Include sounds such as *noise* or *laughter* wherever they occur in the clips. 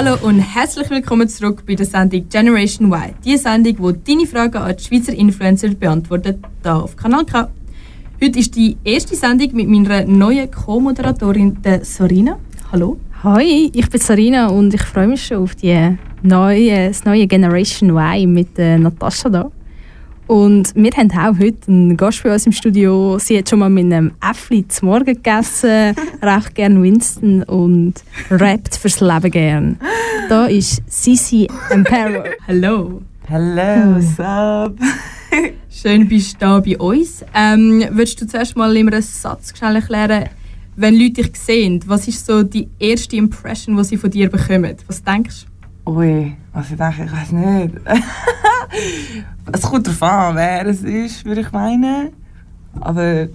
Hallo und herzlich willkommen zurück bei der Sendung Generation Y. Die Sendung, die deine Fragen an die Schweizer Influencer beantwortet, hier auf Kanal K. Heute ist die erste Sendung mit meiner neuen Co-Moderatorin, der Sorina. Hallo. Hi, ich bin Sarina und ich freue mich schon auf die neue, das neue Generation Y mit äh, Natascha da. Und wir haben auch heute einen Gast bei uns im Studio. Sie hat schon mal mit einem Äffli zum Morgen gegessen, *laughs* recht gern Winston und rappt fürs Leben gern. Da ist Sisi Empero. *laughs* Hallo. Hello, what's up? *laughs* Schön bist du da bei uns. Ähm, würdest du zuerst mal immer einen Satz schnell erklären, wenn Leute dich sehen, was ist so die erste Impression, die sie von dir bekommen? Was denkst du? Ui, was ich denke, ich weiß nicht. *laughs* es kommt darauf an, wer es ist, würde ich meinen. Aber ich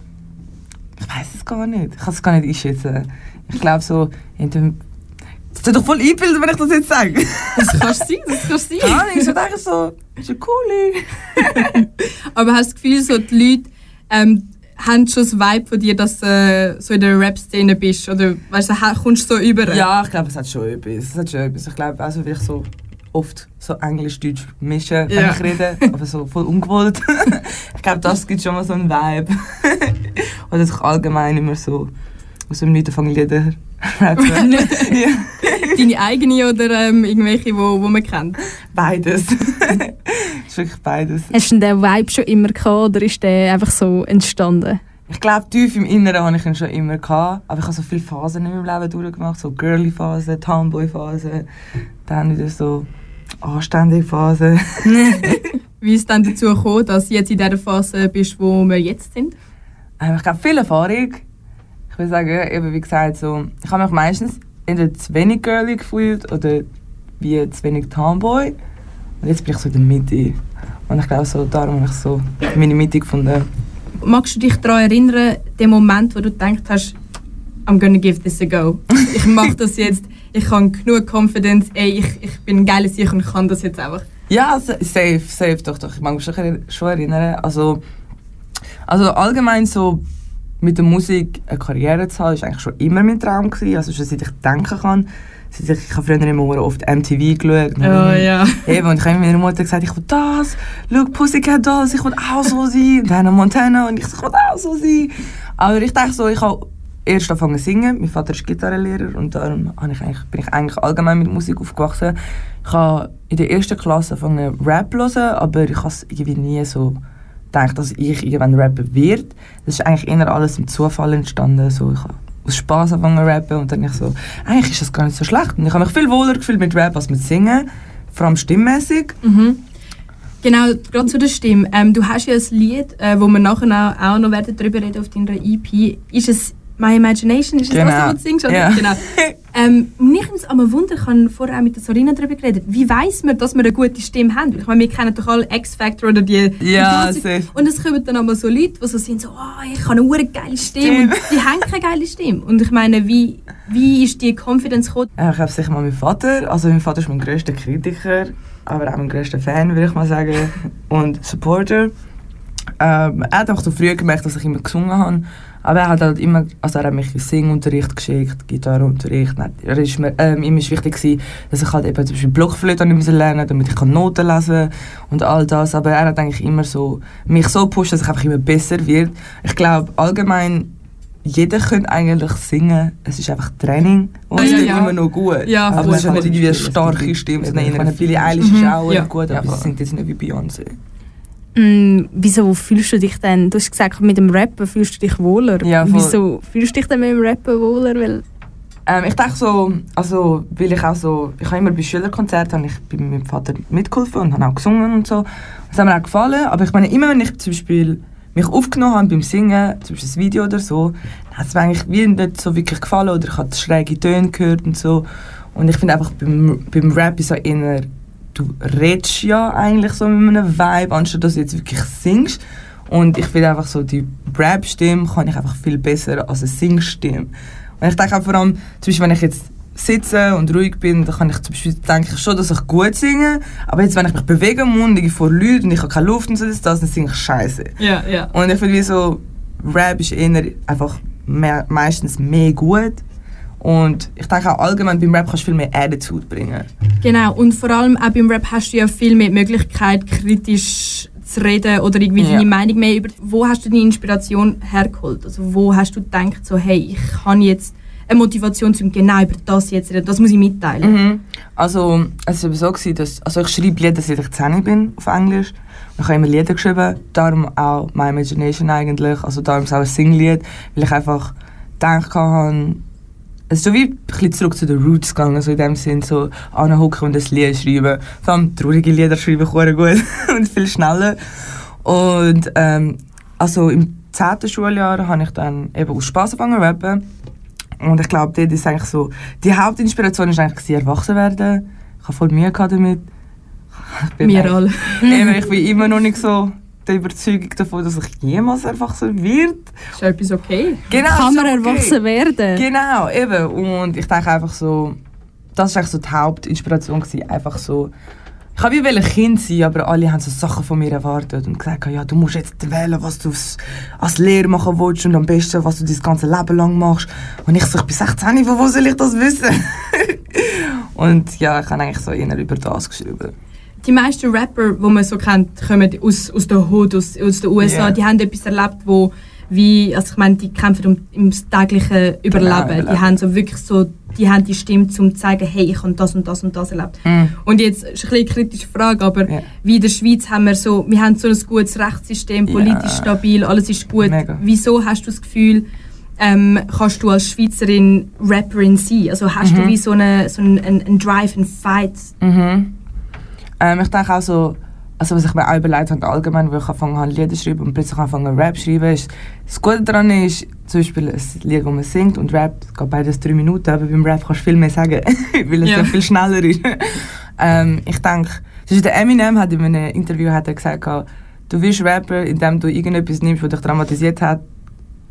weiß es gar nicht. Ich kann es gar nicht einschätzen. Ich glaube so, in dem das ist doch voll einbilden, wenn ich das jetzt sage. *laughs* Das kannst du sein, das kannst du sein. Ja, ich denke so, ist ja cool. *laughs* Aber hast du das Gefühl, so die Leute ähm, haben schon das Vibe von dir, dass du äh, so in der Rap-Szene bist? Oder weißt du, kommst du so über? Ja, ich glaube, es hat schon etwas. Es hat schon etwas. Ich glaube, also, wie ich so oft so Englisch-Deutsch mischen, wenn ja. ich rede, *laughs* aber so voll ungewollt. *laughs* ich glaube, das gibt schon mal so einen Vibe. *laughs* Oder dass ich allgemein immer so aus dem Nichts von Lieder rappen. ja. *laughs* Deine eigene oder ähm, irgendwelche, wo, wo man kennt? Beides. *laughs* ist wirklich beides. Hast du den Vibe schon immer gehabt oder ist der einfach so entstanden? Ich glaube, tief im Inneren hatte ich ihn schon immer. Gehabt, aber ich habe so viele Phasen in meinem Leben durchgemacht. So Girly-Phase, Tomboy-Phase, dann wieder so anständige Phase. *laughs* Wie ist es dann dazu gekommen, dass du jetzt in dieser Phase bist, wo wir jetzt sind? Ähm, ich glaube, viel Erfahrung. Ich würde sagen, eben wie gesagt, so, ich habe mich meistens entweder zu wenig girly gefühlt oder wie zu wenig Tomboy. Und jetzt bin ich so in der Mitte. Und ich glaube, so, darum habe ich so meine Mitte gefunden. Magst du dich daran erinnern, den Moment, wo du gedacht hast, I'm gonna give this a go. Ich mache das jetzt, ich habe genug Confidence, ey, ich, ich bin ein geiles Ich und kann das jetzt einfach. Ja, safe, safe, doch, doch. Ich mag mich schon erinnern. Also, also allgemein so mit der Musik eine Karriere zu haben, war eigentlich schon immer mein Traum. Gewesen. Also schon seit ich denken kann. Ich habe früher immer oft MTV geschaut. Oh, ja. *laughs* Eben, und ich habe meiner Mutter gesagt, ich will das, schau, Pussycat das, ich will auch so sein. Und dann Montana und ich, ich will auch so sein. Aber ich denke so, ich habe erst angefangen zu singen. Mein Vater ist Gitarrenlehrer und darum ich bin ich eigentlich allgemein mit Musik aufgewachsen. Ich habe in der ersten Klasse angefangen Rap zu hören, aber ich habe es irgendwie nie so gedacht, dass ich irgendwann Rapper werde. Das ist eigentlich eher alles im Zufall entstanden. So, ich habe aus Spaß angefangen zu rappen und dann ich so, eigentlich ist das gar nicht so schlecht. Und ich habe mich viel wohler gefühlt mit Rap als mit Singen, vor allem stimmmäßig. Mhm. Genau, gerade zu der Stimme. Ähm, du hast ja ein Lied, äh, wo wir nachher auch, noch darüber reden auf deiner EP. Ist es My Imagination? Ist das, genau. was du singst? Ja. Genau. *laughs* Ähm, mich nimmt es aber Wunder, ich habe vorher auch mit der Sorina darüber geredet, wie weiß man, dass wir eine gute Stimme haben? Ich meine, wir kennen doch alle X-Factor oder die... Ja, die Und es kommen dann aber so Leute, die so sind, so, oh, ich habe eine geile Stimme und die haben keine geile Stimme. Und ich meine, wie, wie ist die Confidence gekommen? Ja, ich habe sicher mal meinen Vater, also mein Vater ist mein grösster Kritiker, aber auch mein grösster Fan, würde ich mal sagen, und Supporter. Ähm, er hat auch so früh gemerkt, dass ich immer gesungen habe aber er hat halt immer, also er hat mich in Singunterricht geschickt, Gitarrenunterricht. Er ist mir, ähm, ihm ist wichtig gewesen, dass ich halt eben zum Beispiel Blockflöte lernen damit ich Noten lesen und all das. Aber er hat eigentlich immer so, mich so gepusht, dass ich einfach immer besser wird. Ich glaube, allgemein, jeder könnte eigentlich singen. Es ist einfach Training und es ja, ja. immer noch gut. Ja, aber es ist nicht irgendwie eine starke Stimme, meine, Billie Eilish mhm. ist auch ja. gut, aber ja. sie sind jetzt nicht wie Beyoncé. Mm, wieso fühlst du dich denn? Du hast gesagt, mit dem Rappen fühlst du dich wohler. Ja, wieso fühlst du dich denn mit dem Rappen wohler? Weil ähm, ich denke so, also, weil ich auch so, ich habe immer bei Schülerkonzerten ich bei meinem Vater mitgeholfen und habe auch gesungen und so. Das hat mir auch gefallen, aber ich meine, immer wenn ich zum Beispiel mich aufgenommen habe beim Singen, zum Beispiel ein Video oder so, dann hat es mir eigentlich wie nicht so wirklich gefallen oder ich habe schräge Töne gehört und so. Und ich finde einfach, beim, beim Rap ist so eher du redest ja eigentlich so mit einem Vibe, anstatt dass du jetzt wirklich singst. Und ich finde einfach so, die Rap-Stimme kann ich einfach viel besser als eine Singstimme. Und ich denke auch vor allem, zum Beispiel, wenn ich jetzt sitze und ruhig bin, dann kann ich zum Beispiel, denke ich schon, dass ich gut singe, aber jetzt, wenn ich mich bewegen muss, ich vor Leuten und ich habe keine Luft und so, das, dann singe ich scheiße. Ja, ja. Und ich finde, wie so, Rap ist eher einfach mehr, meistens mehr gut Und ich denke auch allgemein beim Rap kannst du viel mehr Attitude bringen. Genau, und vor allem auch beim Rap hast du ja viel mehr Möglichkeit, kritisch zu reden oder irgendwie Ja. deine Meinung mehr über... Wo hast du deine Inspiration hergeholt? Also wo hast du gedacht, so hey, ich habe jetzt eine Motivation, um genau über das jetzt zu reden, das muss ich mitteilen. Mhm. Also, es war so, gewesen, dass, also ich schreibe Lieder, seit ich 10 bin, auf Englisch. Und ich habe immer Lieder geschrieben, darum auch My Imagination eigentlich, also darum ist auch ein Singlied, weil ich einfach gedacht habe, es ist so wie ein bisschen zurück zu den Roots gegangen, so in dem Sinn, so anhocken und ein Lied schreiben. Vor allem traurige Lieder schreibe ich gut *laughs* und viel schneller. Und ähm, also im 10. Schuljahr habe ich dann eben aus Spass angefangen zu rappen. Und ich glaube, dort ist eigentlich so, die Hauptinspiration ist eigentlich gewesen, erwachsen werden. Ich habe voll Mühe damit. Ich bin Wir alle. Eben, ich bin immer noch nicht so der Überzeugung davon, dass ich jemals erwachsen werde. Ist ja etwas okay? Genau, Kann man okay. erwachsen werden? Genau, eben. Und ich denke einfach so, das war eigentlich so die Hauptinspiration. Gewesen. Einfach so, ich wollte wie ein Kind sein, aber alle haben so Sachen von mir erwartet und gesagt, ja, du musst jetzt wählen, was du als- als Lehrer machen willst und am besten, was du dein ganze Leben lang machst. Und ich so, ich bin 16, von wo soll ich das wissen? *laughs* und ja, ich habe eigentlich so eher über das geschrieben. Die meisten Rapper, die man so kennt, kommen aus, aus der Hood, aus, aus den USA. Ja. Die haben etwas erlebt, wo wie, also ich meine, die kämpfen um, ums tägliche Überleben. Genau. Die haben so wirklich so, die haben die Stimme, um zu zeigen, hey, ich habe das und das und das erlebt. Und jetzt ist ein eine kritische Frage, aber Ja. wie in der Schweiz haben wir so, wir haben so ein gutes Rechtssystem, politisch stabil, alles ist gut. Mega. Wieso hast du das Gefühl, ähm, kannst du als Schweizerin Rapperin sein? Also hast Mhm. du wie so, eine, so einen, einen, einen Drive, einen Fight? Mhm. Ähm, ich denke auch so, also was ich mir auch überlegt habe, allgemein, wo ich angefangen habe, Lieder zu schreiben und plötzlich angefangen Rap zu schreiben, ist, das Gute daran ist, zum Beispiel ein Lied, das man singt und Rap, es geht beides drei Minuten, aber beim Rap kannst du viel mehr sagen, *laughs* weil es Ja. ja. viel schneller ist. ähm, ich denke, das ist der Eminem hat in einem Interview hat er gesagt, du wirst Rapper, indem du irgendetwas nimmst, was dich dramatisiert hat,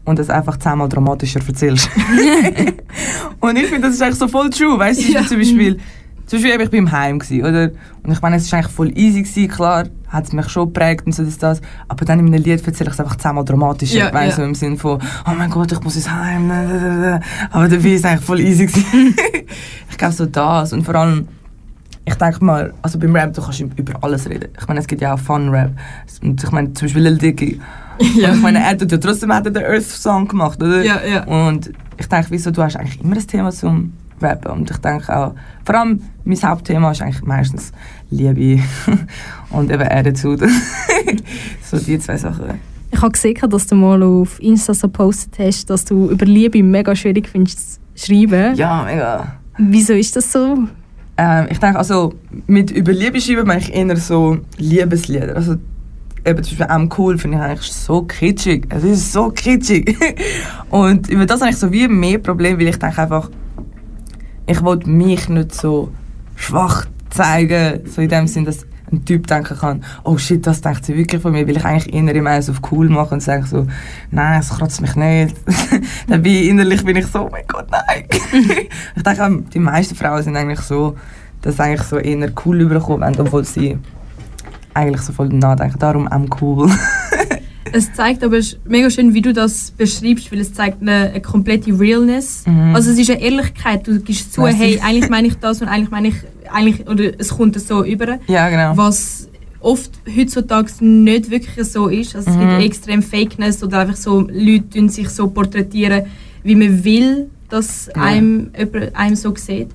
und es einfach zehnmal dramatischer erzählst. *laughs* *laughs* und ich finde, das ist eigentlich so voll true, weißt du, Ja. zum Beispiel, zum Beispiel eben, ich im Heim gewesen, oder? Und ich meine, es ist eigentlich voll easy gewesen, klar, hat es mich schon geprägt und so das, das. Aber dann in einem Lied erzähle ich es einfach zehnmal dramatischer, Ja, weißt du, ja. im Sinne von, oh mein Gott, ich muss ins Heim, aber dabei ist es eigentlich voll easy gewesen. *laughs* ich glaube so das und vor allem, ich denke mal, also beim Rap, du kannst über alles reden. Ich meine, es gibt ja auch Fun-Rap. Und ich meine, zum Beispiel Lil Dicky. *laughs* Ja. Ich meine, er hat ja trotzdem hat er den Earth-Song gemacht, oder? Ja, ja. Und ich denke, wieso, du hast eigentlich immer ein Thema zum Rappen. Und ich denke auch, vor allem mein Hauptthema ist eigentlich meistens Liebe *laughs* und eben Attitude. *laughs* so die zwei Sachen. Ich habe gesehen, dass du mal auf Insta so gepostet hast, dass du über Liebe mega schwierig findest zu schreiben. Ja, mega. Wieso ist das so? Ähm, ich denke, also mit über Liebe schreiben meine ich eher so Liebeslieder. Also eben zum Beispiel «I'm cool» finde ich eigentlich so kitschig. Es ist so kitschig. *laughs* Und über das habe ich so wie mehr Problem, weil ich denke einfach, ich wollte mich nicht so schwach zeigen, so in dem Sinn, dass ein Typ denken kann, oh shit, das denkt sie wirklich von mir, weil ich eigentlich immer eins auf cool mache und sage so, nein, es kratzt mich nicht. *laughs* Dabei innerlich bin ich so, oh mein Gott, nein. *laughs* ich denke, die meisten Frauen sind eigentlich so, dass sie eigentlich so eher cool überkommen obwohl sie eigentlich so voll nachdenken. Darum am cool. *laughs* Es zeigt aber mega schön, wie du das beschreibst, weil es zeigt eine, eine komplette Realness. Mhm. Also es ist eine Ehrlichkeit. Du gibst zu, Merci. hey, eigentlich meine ich das und eigentlich meine ich, eigentlich, oder es kommt so über. ja, genau. Was oft heutzutage nicht wirklich so ist. Also es Mhm. gibt extrem Fakeness oder einfach so Leute sich so porträtieren, wie man will, dass Ja. einem, jemand einem so sieht.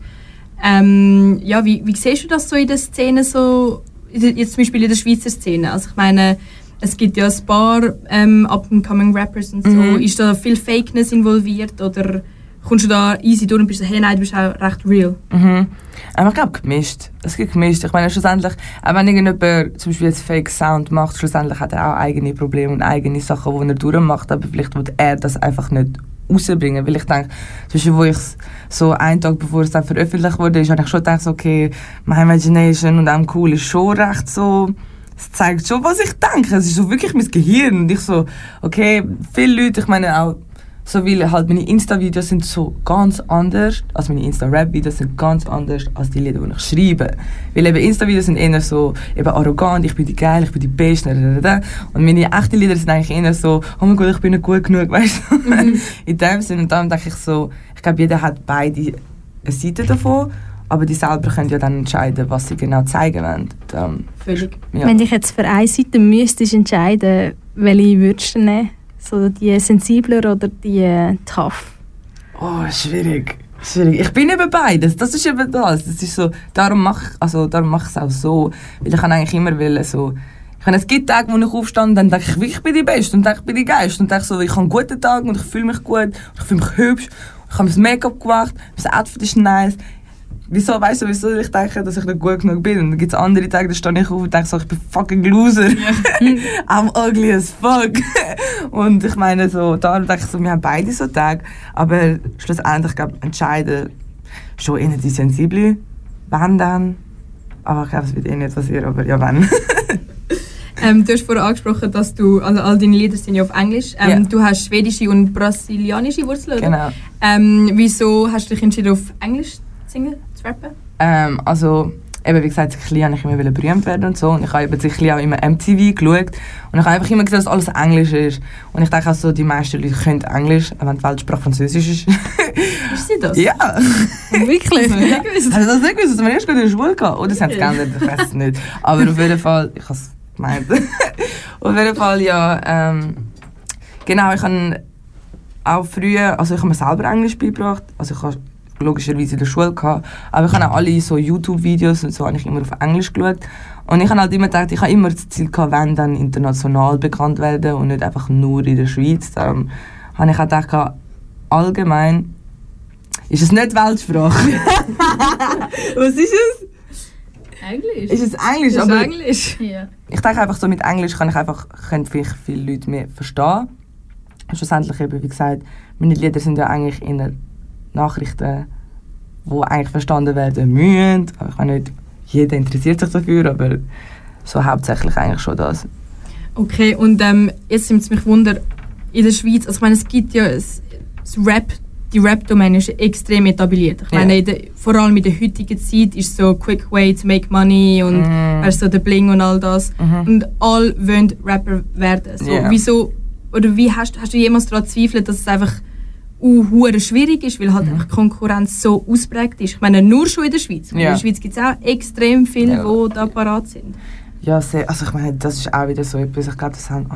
Ähm, ja, wie, wie siehst du das so in der Szene, so, jetzt zum Beispiel in der Schweizer Szene? Also ich meine, es gibt ja ein paar ähm, up-and-coming Rappers und so. Mhm. Ist da viel Fakeness involviert oder kommst du da easy durch und bist so, hey, nein, du bist auch recht real? Mhm. Aber ich glaube gemischt. Es gibt gemischt. Ich meine schlussendlich, auch wenn irgendjemand zum Beispiel jetzt Fake Sound macht, schlussendlich hat er auch eigene Probleme und eigene Sachen, die er durchmacht, aber vielleicht will er das einfach nicht rausbringen, weil ich denke, zum Beispiel, wo ich so einen Tag bevor es dann veröffentlicht wurde, ist, habe ich schon gedacht, okay, My Imagination und I'm Cool ist schon recht so, es zeigt schon, was ich denke. Es ist so wirklich mein Gehirn und ich so, okay, viele Leute, ich meine auch, So, weil halt meine Insta-Videos sind so ganz anders, also meine Insta-Rap-Videos sind ganz anders als die Lieder, die ich schreibe. Weil eben Insta-Videos sind eher so eben arrogant, ich bin die geil, ich bin die Beste, und meine echten Lieder sind eigentlich eher so, oh mein Gott, ich bin nicht gut genug, *laughs* weißt du? Mhm. In dem Sinne, und dann denke ich so, ich glaube, jeder hat beide eine Seite davon, aber die selber können ja dann entscheiden, was sie genau zeigen wollen. Ähm, Völlig. Ja. Wenn dich jetzt für eine Seite müsstest entscheiden, welche würdest du nehmen? So die sensibler oder die äh, tough? Oh, schwierig. Schwierig. Ich bin eben beides. Das ist eben das. das ist so, darum mache also, mach ich es auch so. Weil ich kann eigentlich immer will, so, ich meine, es gibt Tage, wo ich aufstehe und dann denke ich, ich bin die Beste und denke, ich bin die Geist und denke so, ich habe einen guten Tag und ich fühle mich gut und ich fühle mich hübsch. Ich habe mein Make-up gemacht, mein Outfit ist nice wieso, weißt du, wieso ich denke, dass ich nicht gut genug bin? Und dann gibt es andere Tage, da stehe ich auf und denke so, ich bin fucking Loser. *laughs* I'm ugly as fuck. und ich meine, so, da denke ich so, wir haben beide so Tage, aber schlussendlich, glaube entscheiden schon eher die Sensible. Wann dann? Aber ich glaube, es wird eh nicht passieren, aber ja, wann. *laughs* ähm, du hast vorhin angesprochen, dass du, also all deine Lieder sind ja auf Englisch. Ähm, yeah. Du hast schwedische und brasilianische Wurzeln, oder? Genau. Ähm, wieso hast du dich entschieden, auf Englisch zu singen? Rappen? Ähm, also, eben, wie gesagt, sicherlich wollte ich immer berühmt werden und so. Und ich habe eben auch immer MTV geschaut. Und ich habe einfach immer gesehen, dass alles Englisch ist. Und ich denke auch so, die meisten Leute können Englisch, wenn die Weltsprache Französisch ist. *laughs* ist sie das? *laughs* Ja. Wirklich? Hast du das nicht gewusst, dass wir erst in die Schule gehen? Oder sie haben es geändert, ich weiß es nicht. Aber auf jeden Fall, ich habe es gemeint. *laughs* auf jeden Fall, ja, ähm, genau, ich habe auch früher, also ich habe mir selber Englisch beigebracht. Also ich habe logischerweise in der Schule gehabt. Aber ich habe auch alle so YouTube-Videos und so habe ich immer auf Englisch geschaut. Und ich habe halt immer gedacht, ich habe immer das Ziel gehabt, wenn dann international bekannt werden und nicht einfach nur in der Schweiz. Darum habe ich auch gedacht, allgemein ist es nicht Weltsprache. *laughs* Was ist es? Englisch. Ist es Englisch? Ist aber Englisch. Ja. Ich denke einfach so mit Englisch kann ich einfach können vielleicht viele Leute mehr verstehen. Schlussendlich eben wie gesagt, meine Lieder sind ja eigentlich in der Nachrichten, die eigentlich verstanden werden müssen. Ich meine nicht, jeder interessiert sich dafür, aber so hauptsächlich eigentlich schon das. Okay, und ähm, jetzt nimmt es mich Wunder, in der Schweiz, also ich meine, es gibt ja das, Rap, die Rap-Domäne ist extrem etabliert. Ich meine, der, vor allem in der heutigen Zeit ist so Quick Way to make money und mm. weißt, so der Bling und all das. -hmm. Und alle wollen Rapper werden. So, yeah. Wieso, oder wie hast, hast du jemals daran zweifelt, dass es einfach uh, schwierig ist, weil halt mhm. die Konkurrenz so ausprägt ist. Ich meine, nur schon in der Schweiz. Ja. In der Schweiz gibt es auch extrem viele, ja. die da parat sind. Ja, sehr, also ich meine, das ist auch wieder so etwas, ich glaube, das haben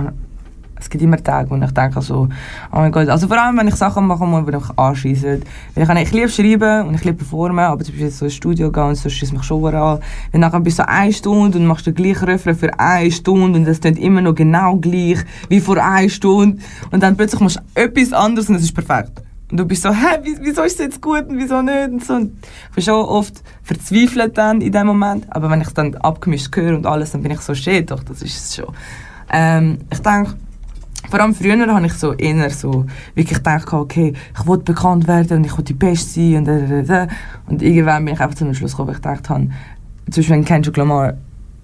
es gibt immer Tage, wo ich denke so, oh mein Gott, also vor allem, wenn ich Sachen mache, die mich anschießen. Ich, ich liebe schreiben und ich liebe performen, aber zum Beispiel so ins Studio gehen und so schießt mich schon an. Wenn nachher bist du eine Stunde und machst den gleichen Refrain für eine Stunde und das klingt immer noch genau gleich wie vor einer Stunde und dann plötzlich machst du etwas anderes und es ist perfekt. Und du bist so, hä, wieso ist es jetzt gut und wieso nicht? Und so. Und ich bin schon oft verzweifelt dann in dem Moment. Aber wenn ich es dann abgemischt höre und alles, dann bin ich so, shit, doch, das ist es schon. Ähm, ich denke, vor allem früher habe ich so eher so wirklich gedacht, okay, ich will bekannt werden und ich will die Beste sein und da, da, da. Und irgendwann bin ich einfach zum Schluss gekommen, ich gedacht habe, zum Beispiel Kendrick Lamar,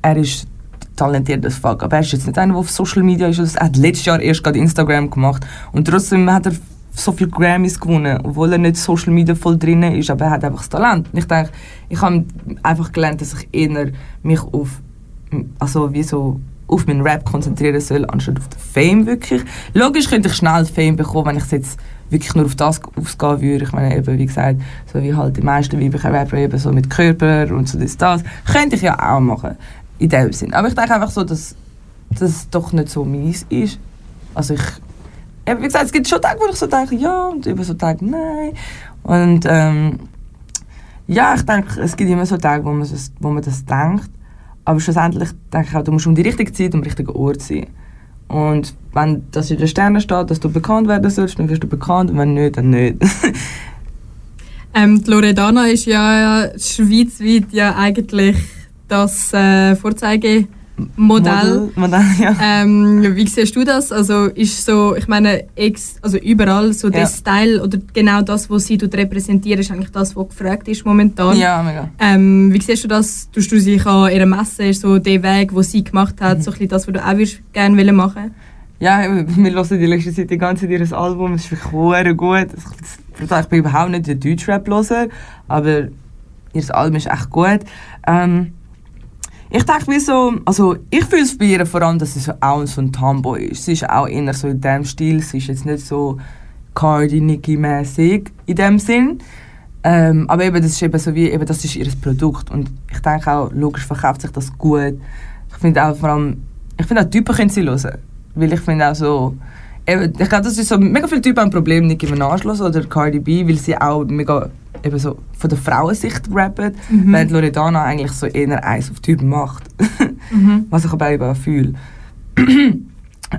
er ist talentiert as fuck, aber er ist jetzt nicht einer, der auf Social Media ist. Er hat letztes Jahr erst gerade Instagram gemacht und trotzdem hat er so viele Grammys gewonnen, obwohl er nicht Social Media voll drin ist, aber er hat einfach das Talent. Und ich denke, ich habe einfach gelernt, dass ich eher mich auf, also wie so auf meinen Rap konzentrieren soll, anstatt auf den Fame wirklich. Logisch könnte ich schnell Fame bekommen, wenn ich jetzt wirklich nur auf das ausgehen würde. Ich meine, eben, wie gesagt, so wie halt die meisten weiblichen Rapper eben so mit Körper und so das, das. Könnte ich ja auch machen, in dem Sinn. Aber ich denke einfach so, dass das doch nicht so mies ist. Also ich, eben, wie gesagt, es gibt schon Tage, wo ich so denke, ja, und über so Tage, nein. Und ähm, ja, ich denke, es gibt immer so Tage, wo man, das, wo man das denkt. Aber schlussendlich denke ich auch, du musst um die richtige Zeit und am richtigen Ort sein. Und wenn das in den Sternen steht, dass du bekannt werden sollst, dann wirst du bekannt und wenn nicht, dann nicht. *laughs* ähm, die Loredana ist ja schweizweit ja eigentlich das äh, Vorzeige Modell. Modell ja. ähm, wie siehst du das? Also ist so, ich meine, ex, also überall so ja. das Style oder genau das, was sie repräsentieren, ist eigentlich das, was gefragt ist momentan. Ja, mega. Ähm, wie siehst du das? Tust du sich an ihrer Messe, so der Weg, den sie gemacht hat, mhm. so ein das, was du auch gerne machen Ja, wir hören die letzte Zeit die ganze Zeit ihr Album, es ist wirklich gut. Ich ich bin überhaupt nicht der Deutschrap-Loser, aber ihr Album ist echt gut. Ähm, ich denke wie so, also ich fühle es bei ihr vor allem, dass sie auch so ein Tomboy ist. Sie ist auch eher so in dem Stil, sie ist jetzt nicht so Cardi, Nicki-mäßig in dem Sinn. Ähm, aber eben, das ist eben so wie, eben, das ist ihr Produkt und ich denke auch, logisch verkauft sich das gut. Ich finde auch vor allem, ich finde auch Typen können sie hören, weil ich finde auch so, eben, ich glaube, das ist so, mega viele Typen haben ein Problem, Nicki Minaj oder Cardi B, weil sie auch mega eben so von der Frauensicht rappen, mhm. während Loredana eigentlich so eher eins auf Typen macht. mhm. *laughs* Was ich aber eben auch fühle. *clears throat*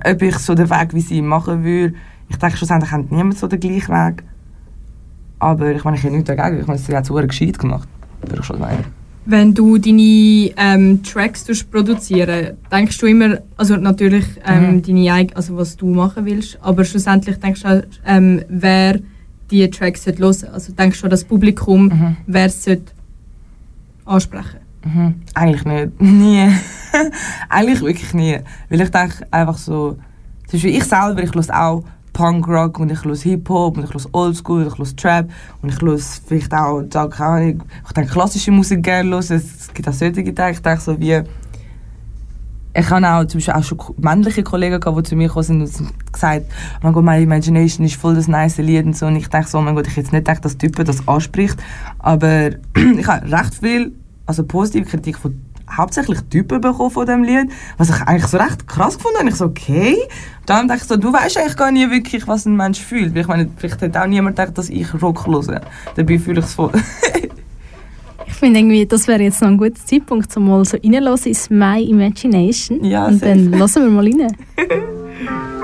Ob ich so den Weg wie sie machen würde, ich denke, schlussendlich hat niemand so den gleichen Weg. Aber ich meine, ich habe nichts dagegen. Ich meine, sie hat es gescheit gemacht. Würde ich schon meinen. Wenn du deine ähm, Tracks produzieren denkst du immer, also natürlich ähm, mhm. deine, also was du machen willst, aber schlussendlich denkst du, ähm, wer die Tracks hören sollte. Also denkst du, das Publikum, mhm. wer es ansprechen mhm. Eigentlich nicht. *laughs* Nie. *laughs* Eigentlich wirklich nie. Weil ich denke einfach so, zum Beispiel ich selber, ich höre auch Punkrock und ich höre Hip-Hop und ich höre Oldschool und ich höre Trap und ich höre vielleicht auch, ich, ich denke klassische Musik gerne hören. Es gibt auch solche Dinge, ich denke so wie, ich habe auch zum Beispiel auch schon männliche Kollegen gehabt, die zu mir gekommen und gesagt oh mein Gott, My Imagination ist voll das nice Lied und so. Und ich denke so, oh mein Gott, ich jetzt nicht gedacht, dass Typen das anspricht. Aber *clears throat* ich habe recht viel, also positive Kritik von hauptsächlich Typen bekommen von dem Lied, was ich eigentlich so recht krass gefunden habe. Ich so, okay. Dann dachte ich so, du weißt eigentlich gar nicht wirklich, was ein Mensch fühlt. Ich meine, vielleicht hat auch niemand gedacht, dass ich Rock höre. Dabei fühle ich es voll. *laughs* Ich finde irgendwie, das wäre jetzt noch ein guter Zeitpunkt, um mal so reinzulassen ins My Imagination. Ja, Und dann lassen wir mal rein. *laughs*